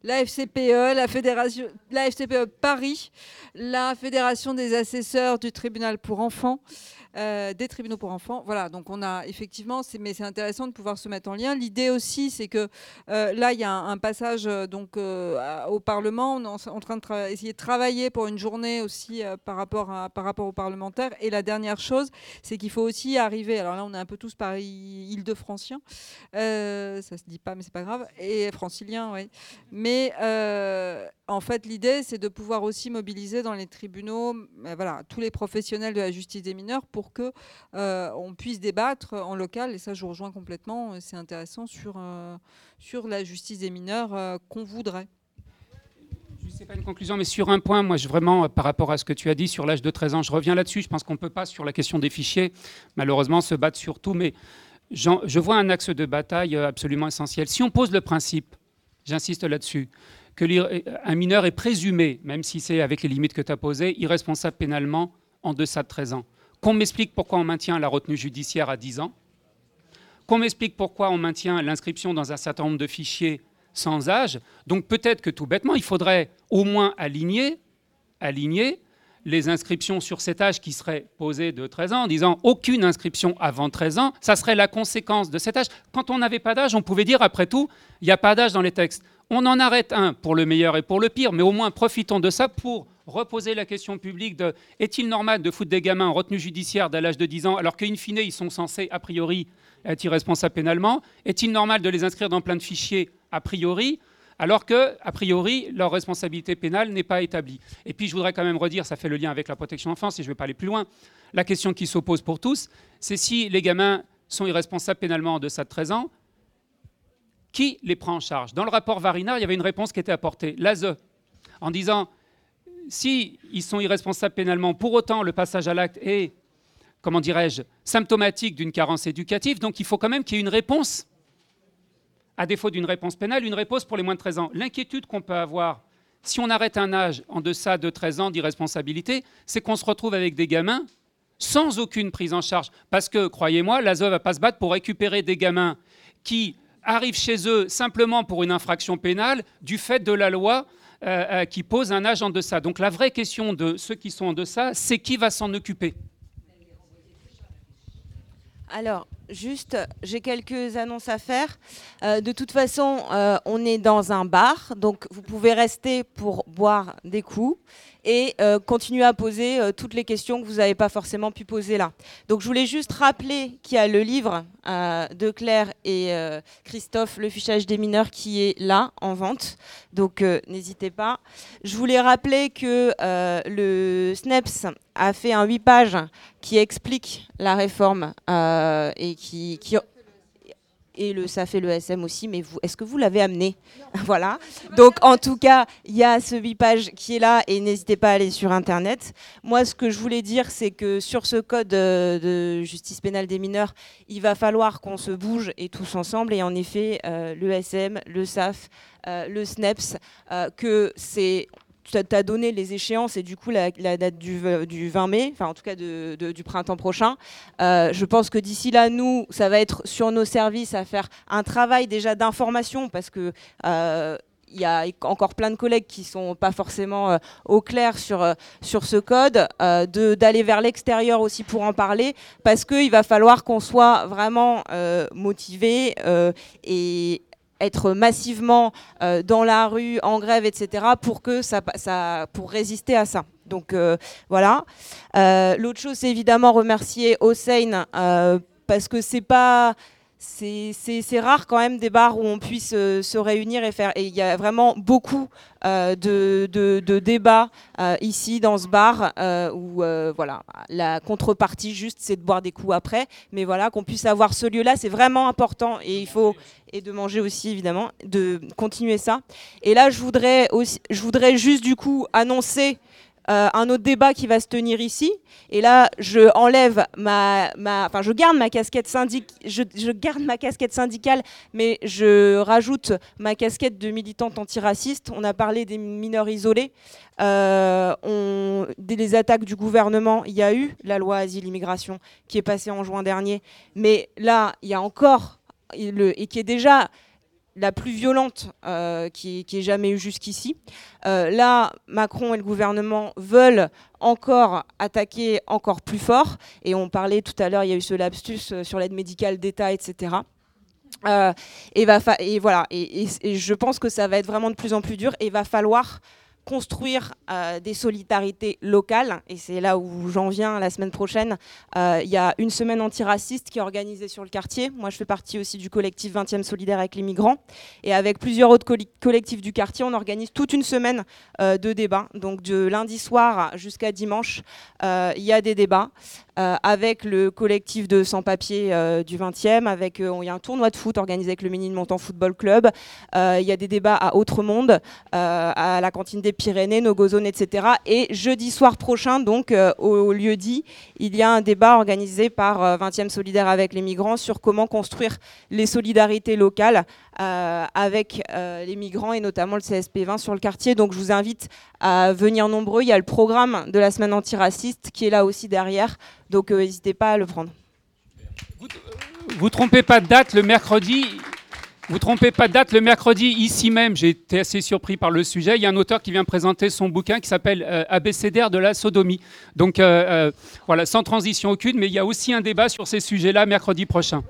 la FCPE, la fédération, la FCPE Paris, la fédération des assesseurs du tribunal pour enfants, euh, des tribunaux pour enfants. Voilà, donc on a effectivement, mais c'est intéressant de pouvoir se mettre en lien. L'idée aussi, c'est que euh, là, il y a un, passage euh, donc au Parlement. On est en, train de essayer de travailler pour une journée aussi par rapport à, par rapport aux parlementaires. Et la dernière chose, c'est qu'il faut aussi arriver. Alors là, on est un peu tous par Île-de-Franciens. Euh, ça se dit pas, mais c'est pas grave. Et franciliens, oui. Euh, en fait, l'idée, c'est de pouvoir aussi mobiliser dans les tribunaux, euh, voilà, tous les professionnels de la justice des mineurs pour que euh, on puisse débattre en local. Et ça, je vous rejoins complètement. C'est intéressant sur euh, sur la justice des mineurs qu'on voudrait. C'est pas une conclusion, mais sur un point, moi, je, vraiment, par rapport à ce que tu as dit sur l'âge de 13 ans, je reviens là-dessus. Je pense qu'on ne peut pas, sur la question des fichiers, malheureusement, se battre sur tout. Mais je vois un axe de bataille absolument essentiel. Si on pose le principe, j'insiste là-dessus, que un mineur est présumé, même si c'est avec les limites que tu as posées, irresponsable pénalement en deçà de 13 ans, qu'on m'explique pourquoi on maintient la retenue judiciaire à 10 ans, qu'on m'explique pourquoi on maintient l'inscription dans un certain nombre de fichiers sans âge. Donc peut-être que tout bêtement, il faudrait au moins aligner, aligner les inscriptions sur cet âge qui serait posé de 13 ans, en disant aucune inscription avant 13 ans, ça serait la conséquence de cet âge. Quand on n'avait pas d'âge, on pouvait dire, après tout, il n'y a pas d'âge dans les textes. On en arrête un pour le meilleur et pour le pire, mais au moins profitons de ça pour reposer la question publique de est-il normal de foutre des gamins en retenue judiciaire dès l'âge de 10 ans alors qu'in fine ils sont censés a priori être irresponsables pénalement? Est-il normal de les inscrire dans plein de fichiers a priori? Alors que, a priori, leur responsabilité pénale n'est pas établie. Et puis, je voudrais quand même redire, ça fait le lien avec la protection de l'enfance, et je ne vais pas aller plus loin, la question qui s'oppose pour tous, c'est si les gamins sont irresponsables pénalement en deçà de 13 ans, qui les prend en charge? Dans le rapport Varinard, il y avait une réponse qui était apportée, l'ASE, en disant, si ils sont irresponsables pénalement, pour autant, le passage à l'acte est, comment dirais-je, symptomatique d'une carence éducative, donc il faut quand même qu'il y ait une réponse à défaut d'une réponse pénale, une réponse pour les moins de 13 ans. L'inquiétude qu'on peut avoir si on arrête un âge en deçà de 13 ans d'irresponsabilité, c'est qu'on se retrouve avec des gamins sans aucune prise en charge. Parce que, croyez-moi, l'ASE va pas se battre pour récupérer des gamins qui arrivent chez eux simplement pour une infraction pénale du fait de la loi euh, euh, qui pose un âge en deçà. Donc la vraie question de ceux qui sont en deçà, c'est qui va s'en occuper? Alors, juste, j'ai quelques annonces à faire. Euh, de toute façon, euh, on est dans un bar, donc vous pouvez rester pour boire des coups et euh, continuer à poser euh, toutes les questions que vous n'avez pas forcément pu poser là. Donc, je voulais juste rappeler qu'il y a le livre euh, de Claire et euh, Christophe, Le fichage des mineurs, qui est là en vente. Donc, n'hésitez pas. Je voulais rappeler que le SNEPS a fait un 8 pages qui explique la réforme et qui- et le ça fait le SM aussi, mais vous, est-ce que vous l'avez amené Voilà. Donc en tout cas, il y a ce 8 pages qui est là et n'hésitez pas à aller sur internet. Moi, ce que je voulais dire, c'est que sur ce code euh, de justice pénale des mineurs, il va falloir qu'on se bouge et tous ensemble. Et en effet, euh, le SM, le SAF, euh, le SNEPS, euh, que c'est tu as donné les échéances et du coup la, date du, v- du 20 mai, enfin en tout cas du printemps prochain. Euh, je pense que d'ici là, nous, ça va être sur nos services à faire un travail déjà d'information parce que euh, il y a encore plein de collègues qui sont pas forcément euh, au clair sur, euh, sur ce code, euh, d'aller vers l'extérieur aussi pour en parler, parce qu'il va falloir qu'on soit vraiment motivé et être massivement euh, dans la rue, en grève, etc., pour, que ça, pour résister à ça. Donc euh, voilà. Euh, L'autre chose, c'est évidemment remercier Hossein, parce que c'est pas c'est rare quand même des bars où on puisse euh, se réunir et faire. Et il y a vraiment beaucoup euh, de, débats euh, ici dans ce bar où voilà la contrepartie juste c'est de boire des coups après. Mais voilà qu'on puisse avoir ce lieu-là, c'est vraiment important et il faut et de manger aussi évidemment, de continuer ça. Et là, je voudrais je voudrais juste du coup annoncer euh, un autre débat qui va se tenir ici. Et là, je garde ma casquette syndicale, mais je rajoute ma casquette de militante antiraciste. On a parlé des mineurs isolés. Euh, des, les attaques du gouvernement, il y a eu la loi asile-immigration qui est passée en juin dernier. Mais là, il y a encore, et qui est déjà la plus violente euh, qui, ait jamais eu jusqu'ici. Euh, là, Macron et le gouvernement veulent encore attaquer encore plus fort. Et on parlait tout à l'heure, il y a eu ce lapsus euh, sur l'aide médicale d'État, etc. Et, voilà, et je pense que ça va être vraiment de plus en plus dur. Et il va falloir construire euh, des solidarités locales. Et c'est là où j'en viens la semaine prochaine. Euh, Il y a une semaine antiraciste qui est organisée sur le quartier. Moi, je fais partie aussi du collectif 20e solidaire avec les migrants. Et avec plusieurs autres collectifs du quartier, on organise toute une semaine euh, de débats. Donc de lundi soir jusqu'à dimanche, il y a des débats. Euh, avec le collectif de sans-papiers euh, du 20e, avec euh, il y a un tournoi de foot organisé avec le Mini de Montant Football Club. Il y a des débats à Autre-Monde, euh, à la cantine des Pyrénées, Nogozone, etc. Et jeudi soir prochain, donc au, lieu dit, il y a un débat organisé par euh, 20e Solidaire avec les migrants sur comment construire les solidarités locales avec les migrants et notamment le CSP 20 sur le quartier. Donc je vous invite à venir nombreux. Il y a le programme de la semaine antiraciste qui est là aussi derrière. Donc euh, n'hésitez pas à le prendre. Vous trompez pas de date le mercredi. Vous trompez pas de date le mercredi ici même. J'ai été assez surpris par le sujet. Il y a un auteur qui vient présenter son bouquin qui s'appelle euh, de la sodomie. Donc euh, euh, voilà, sans transition aucune, mais il y a aussi un débat sur ces sujets-là mercredi prochain.